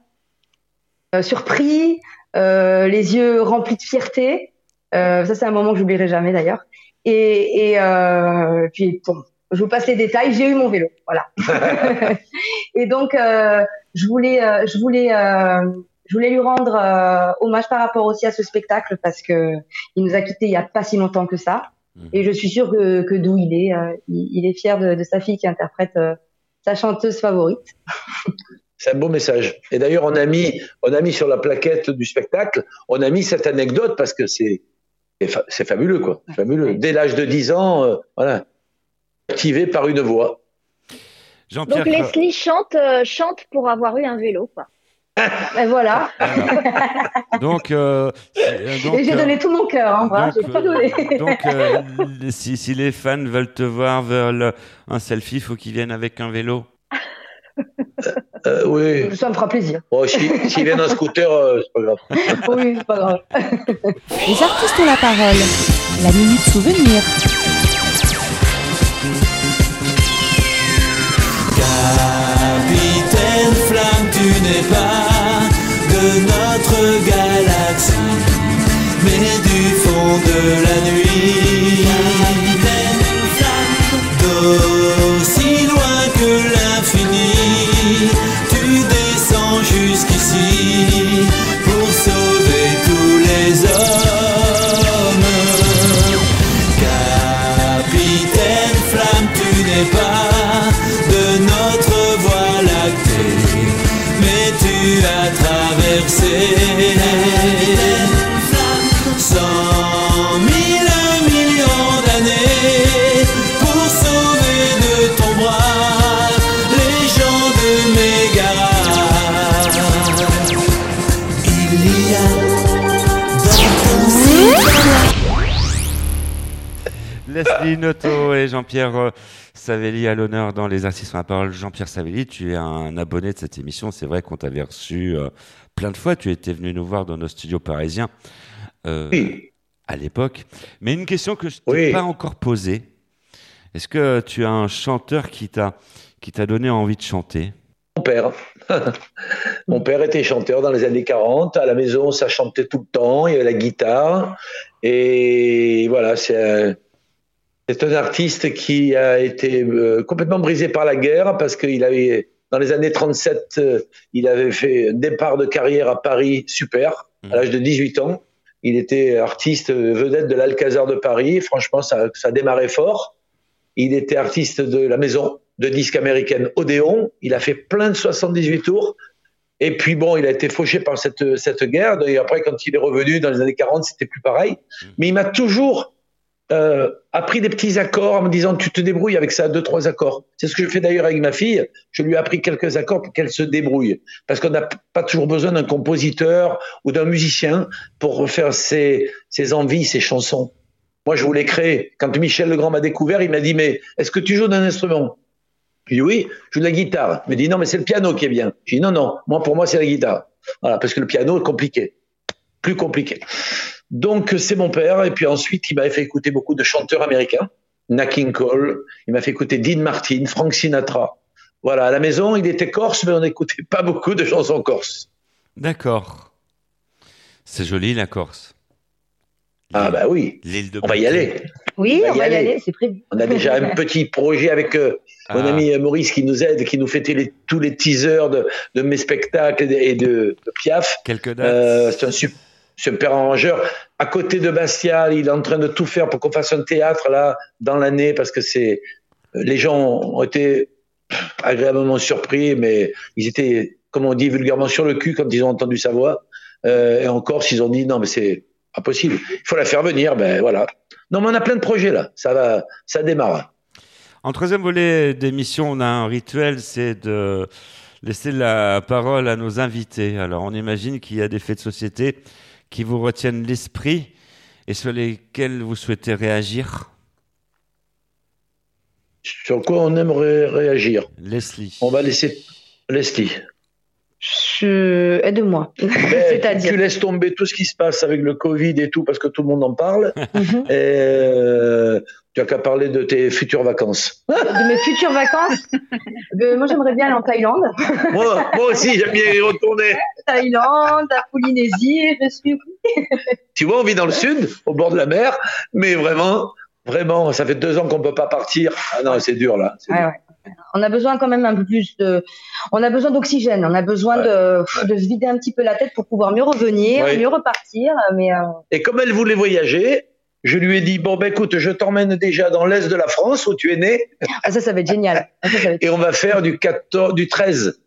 Euh, surpris, euh, les yeux remplis de fierté. Euh, ça, c'est un moment que j'oublierai jamais d'ailleurs. Et, et puis, bon, je vous passe les détails. J'ai eu mon vélo, voilà. et donc, euh, je voulais, euh, je voulais, euh, je voulais lui rendre hommage par rapport aussi à ce spectacle parce que il nous a quittés il y a pas si longtemps que ça. Et je suis sûre que, que d'où il est, il, il est fier de, de sa fille qui interprète sa chanteuse favorite. C'est un beau message. Et d'ailleurs, on a mis, on a mis sur la plaquette du spectacle, on a mis cette anecdote parce que c'est, c'est fa- c'est fabuleux, quoi. Fabuleux. Dès l'âge de 10 ans, voilà. Activé par une voix. Donc Leslie chante, euh, chante pour avoir eu un vélo, quoi. Et voilà. Donc, euh, euh, donc, j'ai euh, donné tout mon cœur, hein, voilà, donc, j'ai tout donné. donc, euh, si, si les fans veulent te voir, veulent un selfie, faut qu'ils viennent avec un vélo. Euh, oui. Ça me fera plaisir. Bon, si- s'ils viennent en scooter, euh, c'est pas grave. oui, c'est pas grave. Les artistes ont la parole. La minute souvenir. N'es pas de notre galaxie, mais du fond de la nuit. Leslie Noto et Jean-Pierre euh, Savelli à l'honneur dans Les Artistes ont la parole. Jean-Pierre Savelli, tu es un abonné de cette émission. C'est vrai qu'on t'avait reçu euh, plein de fois. Tu étais venu nous voir dans nos studios parisiens. Euh, Oui. à l'époque. Mais une question que je t'ai pas encore posée. Est-ce que tu as un chanteur qui t'a qui t'a donné envie de chanter? Mon père. Mon père était chanteur dans les années 40. À la maison, ça chantait tout le temps. Il y avait la guitare. Et voilà, c'est c'est un artiste qui a été euh, complètement brisé par la guerre parce qu'il avait, dans les années 37, euh, il avait fait un départ de carrière à Paris super, à l'âge de 18 ans. Il était artiste euh, vedette de l'Alcazar de Paris. Franchement, ça, ça démarrait fort. Il était artiste de la maison de disques américaine Odéon. Il a fait plein de 78 tours. Et puis bon, il a été fauché par cette, cette guerre. Et après, quand il est revenu dans les années 40, c'était plus pareil. Mais il m'a toujours euh, appris des petits accords en me disant tu te débrouilles avec ça, deux, trois accords. C'est ce que je fais d'ailleurs avec ma fille. Je lui ai appris quelques accords pour qu'elle se débrouille. Parce qu'on n'a pas toujours besoin d'un compositeur ou d'un musicien pour faire ses, ses envies, ses chansons. Moi, je voulais créer. Quand Michel Legrand m'a découvert, il m'a dit Mais est-ce que tu joues d'un instrument? Je lui ai dit Oui, je joue de la guitare. Il m'a dit Non, mais c'est le piano qui est bien. J'ai dit Non, non, moi, pour moi, c'est la guitare. Voilà, parce que le piano est compliqué. Plus compliqué. Donc, c'est mon père. Et puis ensuite, il m'avait fait écouter beaucoup de chanteurs américains. Nat King Cole. Il m'a fait écouter Dean Martin, Frank Sinatra. Voilà, à la maison, il était corse, mais on n'écoutait pas beaucoup de chansons corse. D'accord. C'est joli la Corse. Ah bah oui, L'île de on va y aller. Oui, On va on y va y aller. aller, c'est prévu. On a déjà un petit projet avec euh, mon Ah. ami euh, Maurice qui nous aide, qui nous fait les- tous les teasers de, de mes spectacles et de, Piaf. Quelques dates. Euh, c'est un sup- super arrangeur. À côté de Bastia, il est en train de tout faire pour qu'on fasse un théâtre là dans l'année parce que c'est les gens ont été agréablement surpris, mais ils étaient, comme on dit vulgairement, sur le cul quand ils ont entendu sa voix. Euh, et en Corse, ils ont dit non, mais c'est pas possible. Il faut la faire venir. Ben voilà. Non, mais on a plein de projets là. Ça va, ça démarre. En troisième volet d'émission, on a un rituel, c'est de laisser la parole à nos invités. Alors, on imagine qu'il y a des faits de société qui vous retiennent l'esprit et sur lesquels vous souhaitez réagir. Sur quoi on aimerait réagir? Leslie. On va laisser Leslie. Je... Aide-moi. Ben, C'est-à-dire tu laisses tomber tout ce qui se passe avec le Covid et tout parce que tout le monde en parle. Mhm. et euh, tu as qu'à parler de tes futures vacances. de mes futures vacances? Euh, moi, j'aimerais bien aller en Thaïlande. moi, moi aussi, j'aime bien y retourner. Thaïlande, la Polynésie, je suis. Tu vois, on vit dans le sud, au bord de la mer, mais vraiment, vraiment, ça fait deux ans qu'on peut pas partir. Ah non, c'est dur là. C'est Ouais, dur. ouais. On a besoin quand même un peu plus de. On a besoin d'oxygène. On a besoin de, de se vider un petit peu la tête pour pouvoir mieux revenir, Ouais. mieux repartir. Mais euh, Et comme elle voulait voyager, je lui ai dit bon ben écoute, je t'emmène déjà dans l'est de la France où tu es né. ah, ça, ça va être génial. Ah, ça, ça va être- et on va faire du 14, du 13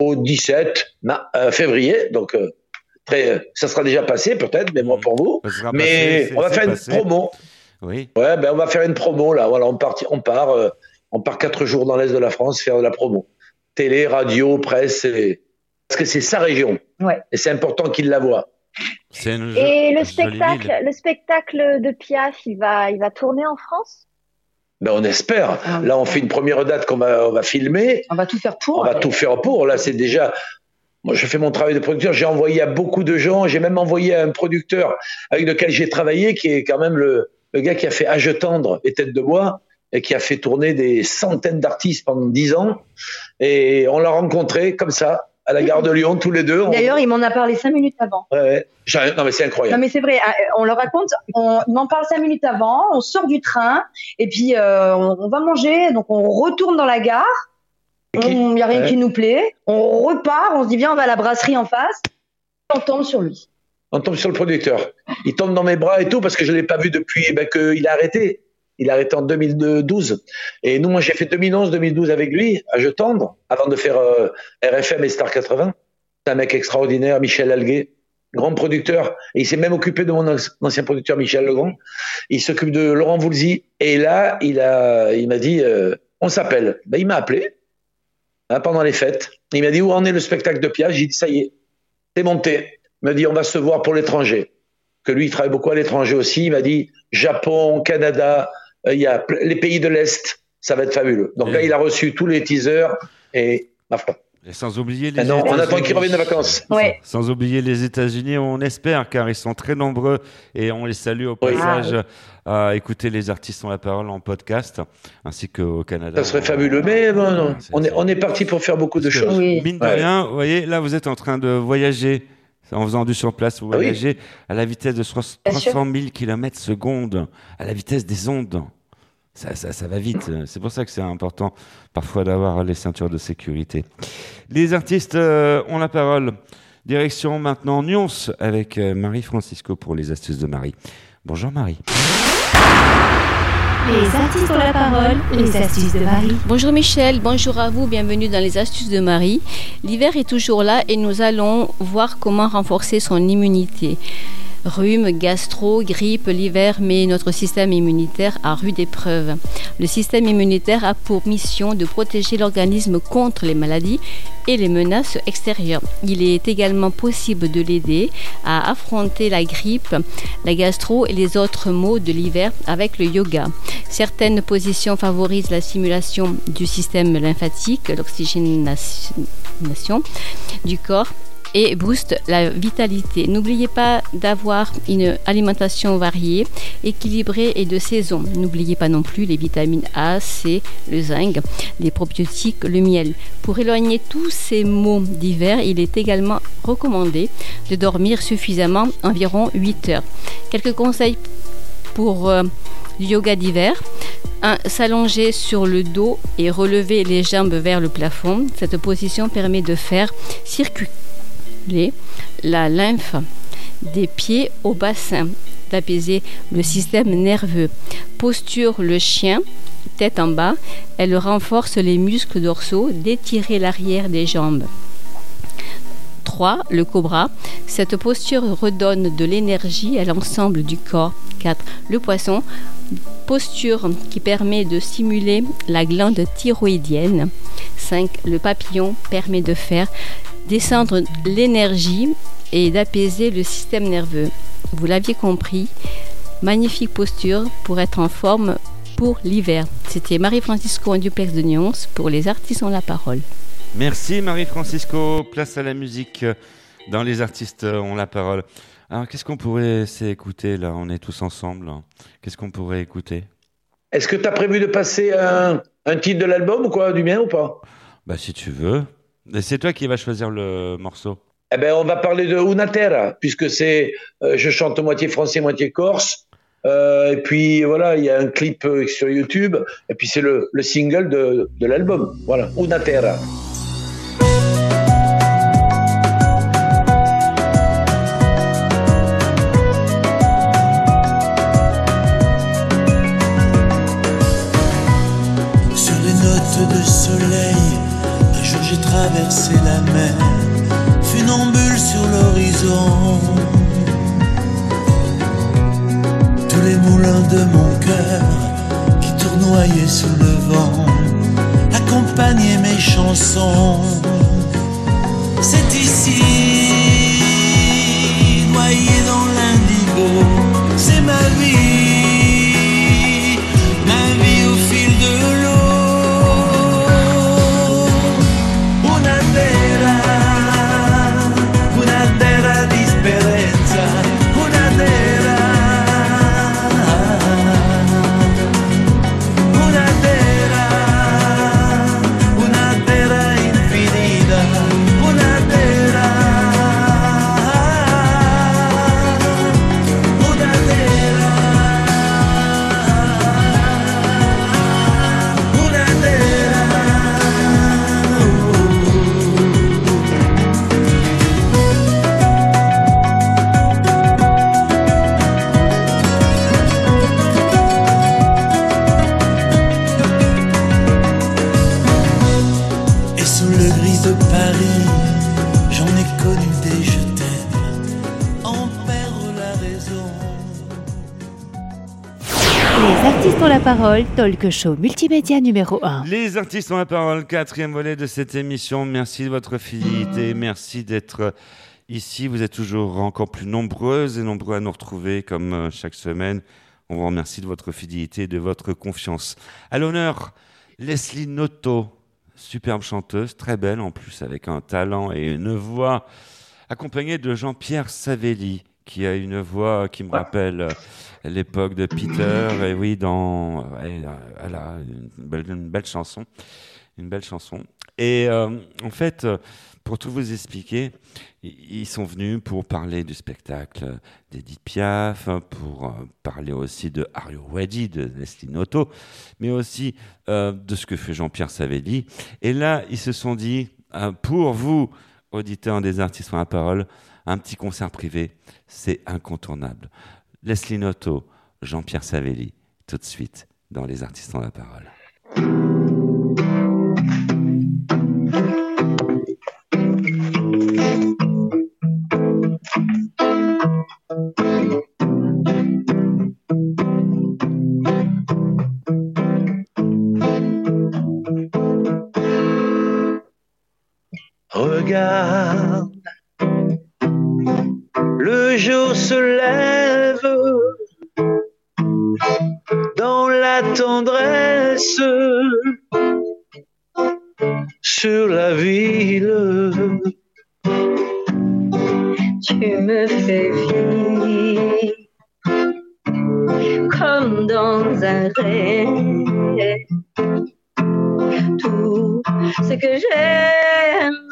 au 17 ma- euh, février. Donc, euh, très, ça sera déjà passé peut-être, mais moi pour vous. Mais passé, on va faire une passé. promo. Oui. Ouais, ben on va faire une promo là. Voilà, on part, on part, euh, on part quatre jours dans l'est de la France faire de la promo. Télé, radio, presse, et- parce que c'est sa région. Ouais. Et c'est important qu'il la voit. C'est une Et le spectacle, ville. le spectacle de Piaf, il va, il va tourner en France? Ben on espère. Ah, Là, on fait une première date qu'on va, on va filmer. On va tout faire pour. On va tout faire pour. Là, c'est déjà. Moi, je fais mon travail de producteur. J'ai envoyé à beaucoup de gens. J'ai même envoyé à un producteur avec lequel j'ai travaillé, qui est quand même le, le gars qui a fait Âge tendre et Tête de bois et qui a fait tourner des centaines d'artistes pendant dix ans. Et on l'a rencontré comme ça à la gare de Lyon, tous les deux. On- D'ailleurs, il m'en a parlé cinq minutes avant. Ouais, ouais. Non, mais c'est Non incroyable. mais c'est vrai, hein, on le raconte, on, il m'en parle cinq minutes avant, on sort du train et puis euh, on, on va manger, donc on retourne dans la gare, qui- il n'y a rien Ouais. qui nous plaît, on repart, on se dit viens on va à la brasserie en face, on tombe sur lui. On tombe sur le producteur. Il tombe dans mes bras et tout parce que je l'ai pas vu depuis ben, qu'il a arrêté. Il a arrêté en 2012. Et nous, moi, j'ai fait 2011-2012 avec lui, à Je Tendre, avant de faire euh, RFM et Star 80. C'est un mec extraordinaire, Michel Alguet, grand producteur. Il s'est même occupé de mon anci- ancien producteur, Michel Legrand. Il s'occupe de Laurent Voulzy. Et là, il a, il m'a dit, euh, on s'appelle. Ben, il m'a appelé hein, pendant les fêtes. Il m'a dit, où en est le spectacle de Piaf? J'ai dit, ça y est, c'est monté. Il m'a dit, on va se voir pour l'étranger. Que lui, il travaille beaucoup à l'étranger aussi. Il m'a dit, Japon, Canada, il y a les pays de l'Est, ça va être fabuleux. Donc là, il a reçu tous les teasers et ma foi. Et sans oublier les non, on attend États-Unis. qu'ils reviennent de vacances. Ouais. Sans oublier les États-Unis, on espère, car ils sont très nombreux et on les salue au passage Ah, à écouter les artistes ont la parole en podcast, ainsi qu'au Canada. Ça serait fabuleux, mais bon, non. on est, on est parti pour faire beaucoup de Parce choses. Mine de Ouais. rien, vous voyez, là, vous êtes en train de voyager. En faisant du sur place, vous Ah oui. voyagez à la vitesse de 300 Bien sûr. 000 km secondes, à la vitesse des ondes. Ça, ça, ça va vite. C'est pour ça que c'est important parfois d'avoir les ceintures de sécurité. Les artistes euh, ont la parole. Direction maintenant Nyons avec euh, Marie Francisco pour les astuces de Marie. Bonjour Marie. Les artistes ont la parole, les astuces de Marie. Bonjour Michel, bonjour à vous, bienvenue dans les astuces de Marie. L'hiver est toujours là et nous allons voir comment renforcer son immunité. Rhume, gastro, grippe, l'hiver met notre système immunitaire à rude épreuve. Le système immunitaire a pour mission de protéger l'organisme contre les maladies et les menaces extérieures. Il est également possible de l'aider à affronter la grippe, la gastro et les autres maux de l'hiver avec le yoga. Certaines positions favorisent la stimulation du système lymphatique, l'oxygénation du corps et booste la vitalité. N'oubliez pas d'avoir une alimentation variée, équilibrée et de saison. N'oubliez pas non plus les vitamines A, C, le zinc, les probiotiques, le miel. Pour éloigner tous ces maux d'hiver, il est également recommandé de dormir suffisamment, environ 8 heures. Quelques conseils pour euh, yoga d'hiver. 1. S'allonger sur le dos et relever les jambes vers le plafond. Cette position permet de faire la lymphe des pieds au bassin, d'apaiser le système nerveux. Posture le chien, tête en bas, elle renforce les muscles dorsaux, d'étirer l'arrière des jambes. 3. Le cobra. Cette posture redonne de l'énergie à l'ensemble du corps. 4. Le poisson. Posture qui permet de stimuler la glande thyroïdienne. 5. Le papillon permet de faire descendre l'énergie et d'apaiser le système nerveux. Vous l'aviez compris, magnifique posture pour être en forme pour l'hiver. C'était Marie-Francisco en duplex de Nyons pour les artistes ont la parole. Merci Marie-Francisco. Place à la musique dans Les artistes ont la parole. Alors, qu'est-ce qu'on pourrait s'écouter là? On est tous ensemble. Qu'est-ce qu'on pourrait écouter? Est-ce que tu as prévu de passer un, un titre de l'album ou quoi, du mien ou pas? Bah, si tu veux. C'est toi qui vas choisir le morceau. Eh ben, on va parler de Una Terra, puisque c'est, euh, je chante moitié français, moitié corse. Euh, et puis voilà, il y a un clip euh, sur YouTube, et puis c'est le, le single de, de l'album. Voilà, Una Terra. Sous le vent accompagnaient mes chansons. Parole, talk show multimédia numéro 1. Les artistes ont la parole, quatrième volet de cette émission. Merci de votre fidélité, merci d'être ici. Vous êtes toujours encore plus nombreuses et nombreux à nous retrouver comme euh, chaque semaine. On vous remercie de votre fidélité et de votre confiance. À l'honneur, Leslie Noto superbe chanteuse, très belle en plus, avec un talent et une voix, accompagnée de Jean-Pierre Savelli, qui a une voix qui me rappelle euh, l'époque de Peter. Et oui, dans, euh, elle a une belle, une belle chanson, une belle chanson. Et euh, en fait, euh, pour tout vous expliquer, ils sont venus pour parler du spectacle d'Edith Piaf, pour euh, parler aussi de You Ready de Leslie Noto, mais aussi euh, de ce que fait Jean-Pierre Savelli. Et là, ils se sont dit, euh, pour vous, auditeurs des artistes ont la parole, un petit concert privé, c'est incontournable. Leslie Noto, Jean-Pierre Savelli, tout de suite dans Les artistes ont la parole. Regarde, le jour se lève la tendresse sur la ville. Tu me fais vivre comme dans un rêve. Tout ce que j'aime.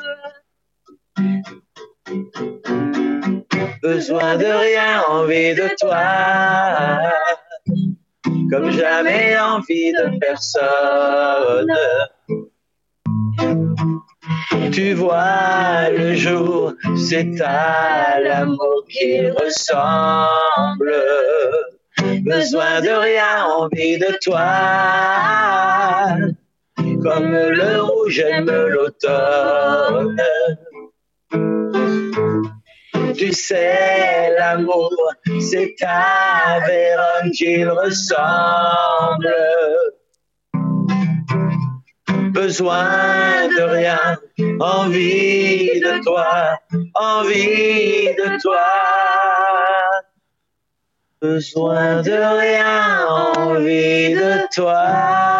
Besoin de rien, envie de toi. Jamais envie de personne. Tu vois le jour, c'est à l'amour qu'il ressemble. Besoin de rien, envie de toi. Comme le rouge aime l'automne. Tu sais, l'amour, c'est à Vérone qu'il ressemble. Besoin de rien, envie de toi, envie de toi. Besoin de rien, envie de toi.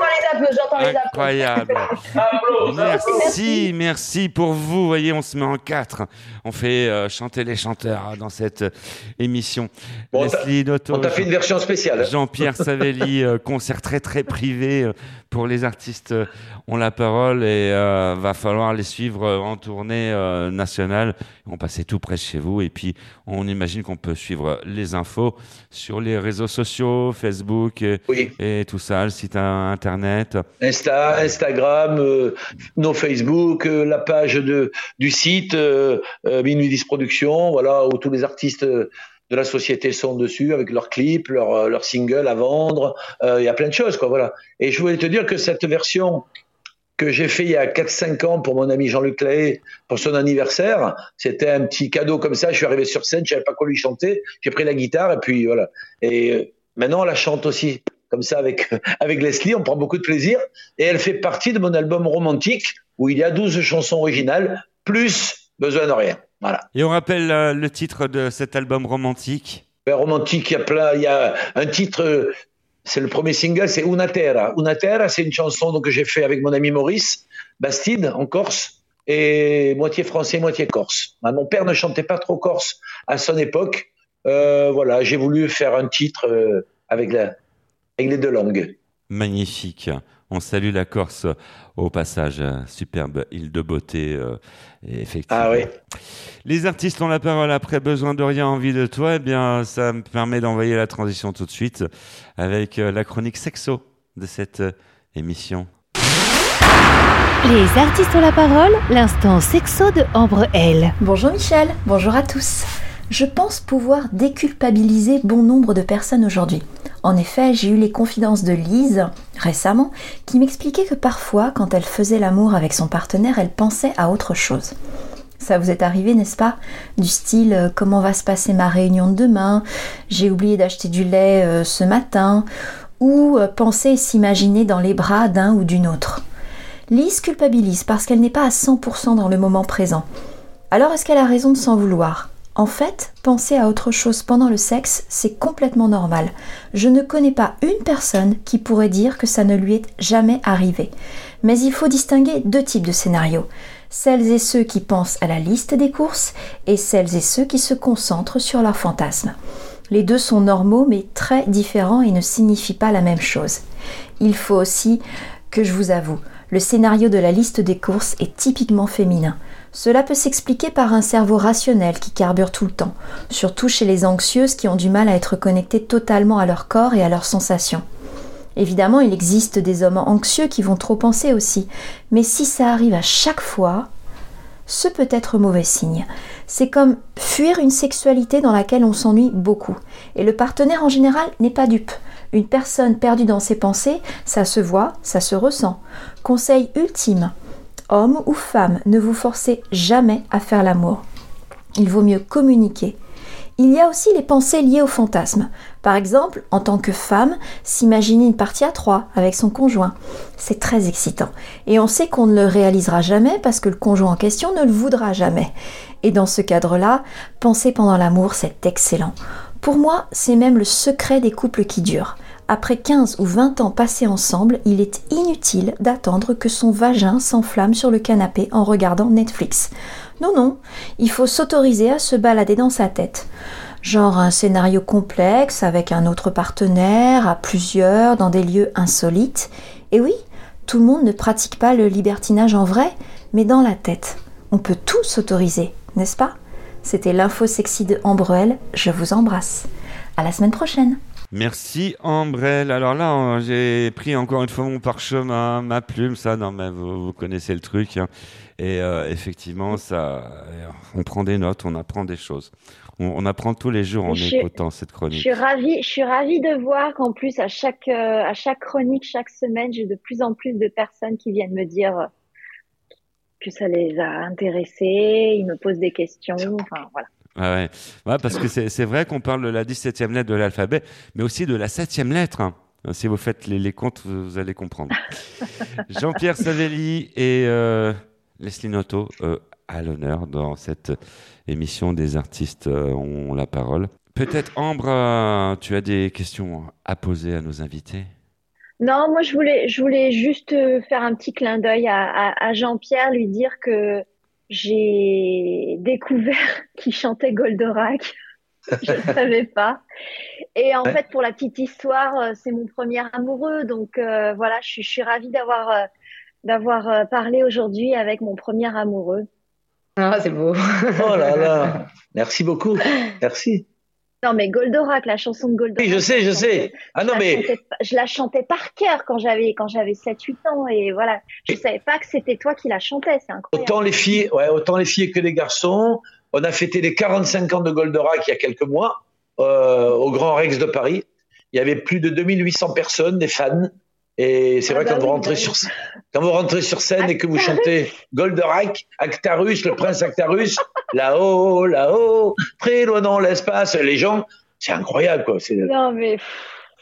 j'entends les. Incroyable. Merci, merci pour vous. Vous voyez, on se met en quatre. On fait euh, chanter les chanteurs hein, dans cette émission. Bon, Leslie Noto, on t'a fait une version spéciale. Jean-Pierre Savelli, euh, concert très très privé euh, pour les artistes ont la parole et euh, va falloir les suivre en tournée euh, nationale. On passait tout près de chez vous et puis on imagine qu'on peut suivre les infos sur les réseaux sociaux, Facebook et, et tout ça, le site euh, Insta, Instagram, euh, nos Facebook, euh, la page de, du site euh, Minuit 10 Productions, voilà, où tous les artistes de la société sont dessus avec leurs clips, leurs leurs singles à vendre. Il y a plein de choses, quoi, voilà. Et je voulais te dire que cette version que j'ai fait il y a 4-5 ans pour mon ami Jean-Luc Lahaye pour son anniversaire, c'était un petit cadeau comme ça. Je suis arrivé sur scène, je savais pas quoi lui chanter. J'ai pris la guitare et puis voilà. Et maintenant, on la chante aussi comme ça avec, avec Leslie. On prend beaucoup de plaisir. Et elle fait partie de mon album romantique où il y a 12 chansons originales plus Besoin de rien. Voilà. Et on rappelle euh, le titre de cet album romantique. Ben, romantique, il y a plein, il y a un titre, c'est le premier single, c'est Una Terra. Una Terra, c'est une chanson donc, que j'ai fait avec mon ami Maurice Bastide en Corse et moitié français, moitié corse. Ah, Mon père ne chantait pas trop corse à son époque. Euh, voilà, j'ai voulu faire un titre euh, avec, la, avec les deux langues. Magnifique. On salue la Corse au passage. Superbe île de beauté. euh, effectivement. Ah oui. Les artistes ont la parole après besoin de rien, envie de toi. Eh bien, ça me permet d'envoyer la transition tout de suite avec euh, la chronique sexo de cette euh, émission. Les artistes ont la parole, l'instant sexo de Ambre L. Bonjour Michel, bonjour à tous. Je pense pouvoir déculpabiliser bon nombre de personnes aujourd'hui. En effet, j'ai eu les confidences de Lise récemment qui m'expliquait que parfois, quand elle faisait l'amour avec son partenaire, elle pensait à autre chose. Ça vous est arrivé, n'est-ce pas? Du style euh, comment va se passer ma réunion de demain? J'ai oublié d'acheter du lait euh, ce matin Ou euh, penser et s'imaginer dans les bras d'un ou d'une autre. Lise culpabilise parce qu'elle n'est pas à 100% dans le moment présent. Alors est-ce qu'elle a raison de s'en vouloir? En fait, penser à autre chose pendant le sexe, c'est complètement normal. Je ne connais pas une personne qui pourrait dire que ça ne lui est jamais arrivé. Mais il faut distinguer deux types de scénarios. Celles et ceux qui pensent à la liste des courses et celles et ceux qui se concentrent sur leurs fantasmes. Les deux sont normaux mais très différents et ne signifient pas la même chose. Il faut aussi que je vous avoue, le scénario de la liste des courses est typiquement féminin. Cela peut s'expliquer par un cerveau rationnel qui carbure tout le temps, surtout chez les anxieuses qui ont du mal à être connectées totalement à leur corps et à leurs sensations. Évidemment, il existe des hommes anxieux qui vont trop penser aussi, mais si ça arrive à chaque fois, ce peut être mauvais signe. C'est comme fuir une sexualité dans laquelle on s'ennuie beaucoup. Et le partenaire en général n'est pas dupe. Une personne perdue dans ses pensées, ça se voit, ça se ressent. Conseil ultime, homme ou femme, ne vous forcez jamais à faire l'amour. Il vaut mieux communiquer. Il y a aussi les pensées liées au fantasme. Par exemple, en tant que femme, s'imaginer une partie à trois avec son conjoint. C'est très excitant. Et on sait qu'on ne le réalisera jamais parce que le conjoint en question ne le voudra jamais. Et dans ce cadre-là, penser pendant l'amour, c'est excellent. Pour moi, c'est même le secret des couples qui durent. Après 15 ou 20 ans passés ensemble, il est inutile d'attendre que son vagin s'enflamme sur le canapé en regardant Netflix. Non, non, il faut s'autoriser à se balader dans sa tête. Genre un scénario complexe avec un autre partenaire, à plusieurs, dans des lieux insolites. Et oui, tout le monde ne pratique pas le libertinage en vrai, mais dans la tête. On peut tout s'autoriser, n'est-ce pas? C'était l'info sexy de Ambrelle. Je vous embrasse. À la semaine prochaine. Merci Ambrelle. Alors là, euh, j'ai pris encore une fois mon parchemin, ma plume, ça, non mais vous, vous connaissez le truc. hein. Et euh, effectivement, ça, euh, on prend des notes, on apprend des choses. On, on apprend tous les jours en Je- écoutant cette Je chronique. suis ravie, je suis ravie de voir qu'en plus à chaque euh, à chaque chronique, chaque semaine, j'ai de plus en plus de personnes qui viennent me dire que ça les a intéressés, ils me posent des questions, enfin voilà. Ah ouais. Ouais, parce que c'est vrai qu'on parle de la 17e lettre de l'alphabet, mais aussi de la 7e lettre. hein. Si vous faites les, les comptes, vous, vous allez comprendre. Jean-Pierre Savelli et euh, Leslie Noto euh, à l'honneur dans cette émission des artistes euh, ont la parole. Peut-être Ambre, euh, tu as des questions à poser à nos invités? Non, moi je voulais je voulais juste faire un petit clin d'œil à, à, à Jean-Pierre, lui dire que j'ai découvert qu'il chantait Goldorak. Je ne savais pas. Et en Ouais. fait, pour la petite histoire, euh, c'est mon premier amoureux. Donc euh, voilà, je suis, je suis ravie d'avoir euh, d'avoir parlé aujourd'hui avec mon premier amoureux. Ah, c'est beau. Oh là là, merci beaucoup, merci. Non, mais Goldorak, la chanson de Goldorak. Oui, je sais, je sais. Ah non, la mais chantais je la chantais par cœur quand j'avais quand j'avais 7-8 ans et voilà, je savais pas que c'était toi qui la chantais, c'est incroyable. autant les filles, ouais, autant les filles que les garçons. On a fêté les 45 ans de Goldorak il y a quelques mois euh, au Grand Rex de Paris. Il y avait plus de 2800 personnes, des fans. Et c'est Ah vrai bah quand vous rentrez bah sur quand vous rentrez sur scène et que vous chantez Goldorak, Actarus, le prince Actarus, là-haut, là-haut, très loin dans l'espace, les gens, c'est incroyable quoi. Non mais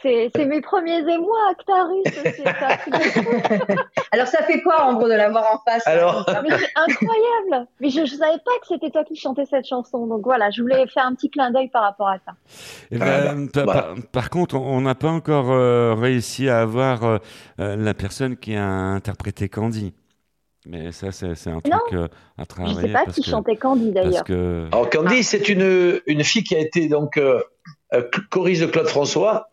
c'est c'est mes premiers émois, Actarus, c'est ça. Alors, ça fait quoi, Ambre, de l'avoir en face Alors Mais c'est incroyable. Mais je, je savais pas que c'était toi qui chantais cette chanson. Donc voilà, je voulais faire un petit clin d'œil par rapport à ça. Eh Ah, ben, bah, par, voilà. par- par contre, on n'a pas encore euh, réussi à avoir euh, euh, la personne qui a interprété Candy. Mais ça, c'est c'est un truc Non. euh, à Je travailler. sais pas qui que- chantait Candy d'ailleurs. que Alors Candy, c'est une, une fille qui a été donc euh, euh, choriste de Claude François,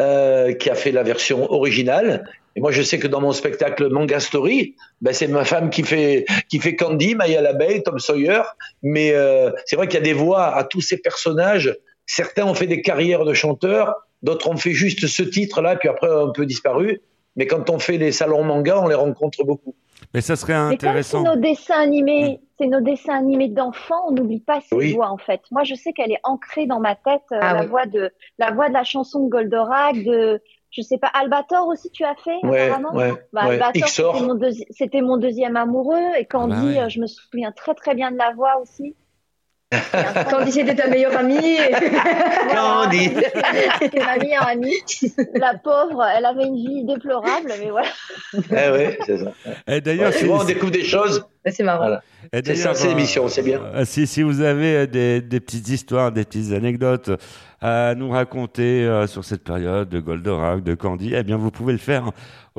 euh, qui a fait la version originale. Et moi, je sais que dans mon spectacle Manga Story, ben, c'est ma femme qui fait qui fait Candy, Maya l'abeille, Tom Sawyer. Mais euh, c'est vrai qu'il y a des voix à tous ces personnages. Certains ont fait des carrières de chanteurs, d'autres ont fait juste ce titre-là, puis après un peu disparu. Mais quand on fait les salons manga, on les rencontre beaucoup. Mais ça serait comme c'est intéressant. nos dessins animés, c'est nos dessins animés d'enfants, on n'oublie pas ces Oui. voix en fait. Moi, je sais qu'elle est ancrée dans ma tête, euh, Ah la oui. voix de la voix de la chanson de Goldorak, de je sais pas, Albator aussi tu as fait Ouais, apparemment. ouais, Bah, ouais. Albator, c'était mon, deuxi- c'était mon deuxième amoureux et Candy, Ah bah ouais. euh, je me souviens très très bien de la voix aussi. Candy, c'était ta meilleure amie. Candy. C'était ma meilleure amie. La pauvre, elle avait une vie déplorable, mais voilà. Eh ouais, c'est ça. Et d'ailleurs, Ouais, souvent, on c'est- découvre des choses C'est marrant. Voilà. Et C'est ça, c'est l'émission, c'est bien. euh, si, si vous avez euh, des, des petites histoires, des petites anecdotes à nous raconter euh, sur cette période de Goldorak, de Candy, eh bien, vous pouvez le faire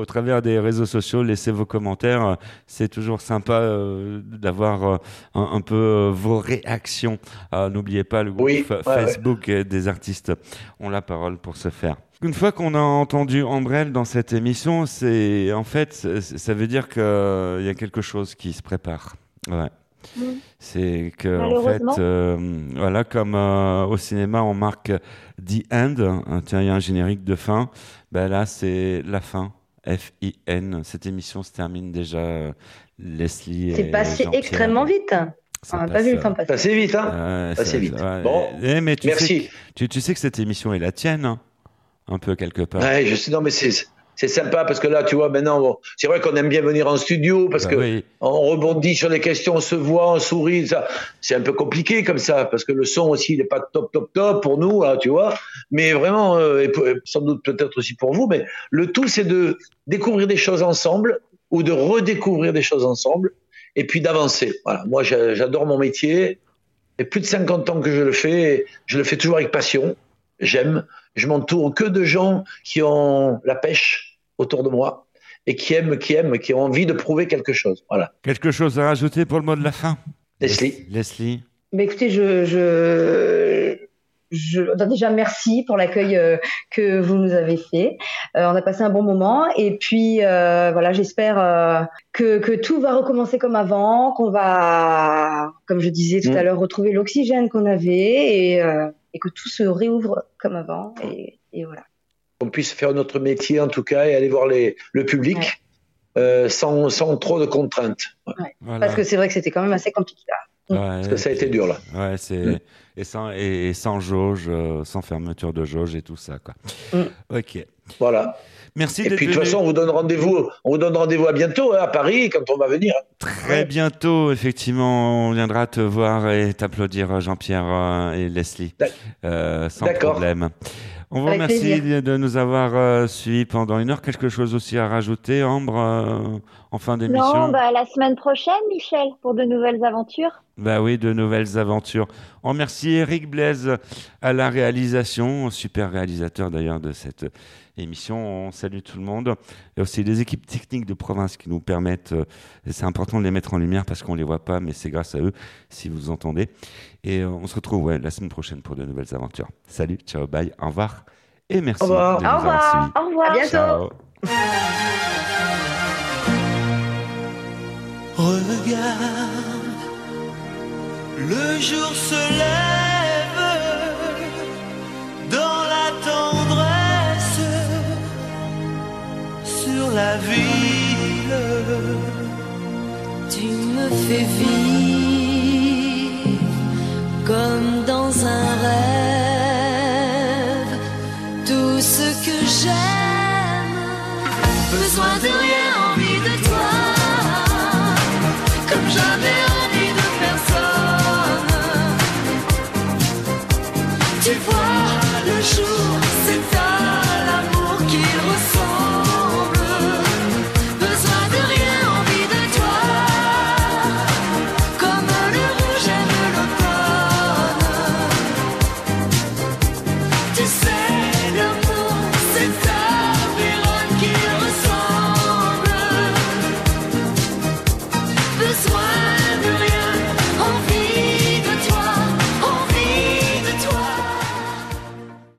au travers des réseaux sociaux. Laissez vos commentaires. C'est toujours sympa euh, d'avoir euh, un, un peu euh, vos réactions. Ah, N'oubliez pas le groupe Oui, ouais, ouais. Facebook euh, des artistes ont la parole pour se faire. Une fois qu'on a entendu Ambrelle dans cette émission, c'est en fait, ça veut dire qu'il y a quelque chose qui se prépare. Ouais. C'est que en fait, euh, voilà, comme euh, au cinéma, on marque The End. hein, tiens, il y a un générique de fin. Ben là, c'est la fin. F-I-N. Cette émission se termine déjà. euh, Leslie. C'est passé extrêmement vite. On n'a pas vu le euh, temps passer. Passez vite, hein Passez ça- vite. ouais. Bon, Eh, mais tu merci. Sais, que- tu, tu sais que cette émission est la tienne, hein, un peu quelque part. Ouais, je sais, non, mais c'est, c'est sympa parce que là, tu vois, maintenant, bon, c'est vrai qu'on aime bien venir en studio parce Bah que oui. on rebondit sur les questions, on se voit, on sourit, ça. C'est un peu compliqué comme ça parce que le son aussi, il n'est pas top, top, top pour nous, là, tu vois. Mais vraiment, euh, et sans doute peut-être aussi pour vous, mais le tout, c'est de découvrir des choses ensemble ou de redécouvrir des choses ensemble et puis d'avancer. Voilà. Moi, j'a- j'adore mon métier. Et plus de 50 ans que je le fais, je le fais toujours avec passion. J'aime. Je m'entoure que de gens qui ont la pêche autour de moi et qui aiment, qui aiment, qui ont envie de prouver quelque chose. Voilà. Quelque chose à rajouter pour le mot de la fin? Leslie. Leslie. Mais écoutez, je, je, je déjà merci pour l'accueil euh, que vous nous avez fait. Euh, on a passé un bon moment et puis euh, voilà, j'espère euh, que, que tout va recommencer comme avant, qu'on va, comme je disais tout Mm. à l'heure, retrouver l'oxygène qu'on avait et, euh, et que tout se réouvre comme avant. Et, et voilà. Qu'on puisse faire notre métier en tout cas et aller voir les, le public euh, sans, sans trop de contraintes. Ouais. Voilà. Parce que c'est vrai que c'était quand même assez compliqué. là. Ouais, Parce que ça a été dur là. Ouais, c'est et sans et, et sans jauge, euh, sans fermeture de jauge et tout ça quoi. Mm. Ok. Voilà. Merci Et puis de toute façon, on vous donne rendez-vous, on vous donne rendez-vous à bientôt hein, à Paris quand on va venir. Très bientôt, effectivement, on viendra te voir et t'applaudir, Jean-Pierre euh, et Leslie, euh, sans D'accord. On vous Avec remercie plaisir. de nous avoir euh, suivis pendant une heure. Quelque chose aussi à rajouter, Ambre, euh, en fin d'émission Non, bah, la semaine prochaine, Michel, pour de nouvelles aventures. Bah oui, de nouvelles aventures. On remercie Eric Blaise à la réalisation, super réalisateur d'ailleurs de cette émission. On salue tout le monde. Et aussi les équipes techniques de province qui nous permettent, euh, c'est important de les mettre en lumière parce qu'on les voit pas, mais c'est grâce à eux si vous entendez. Et euh, on se retrouve ouais, la semaine prochaine pour de nouvelles aventures. Salut, ciao, bye, au revoir. Et merci Au revoir. de nous Au avoir revoir. suivis. Au revoir. À bientôt. Ciao. Regarde, le jour se lève dans la tendresse sur la ville. Tu me fais vivre comme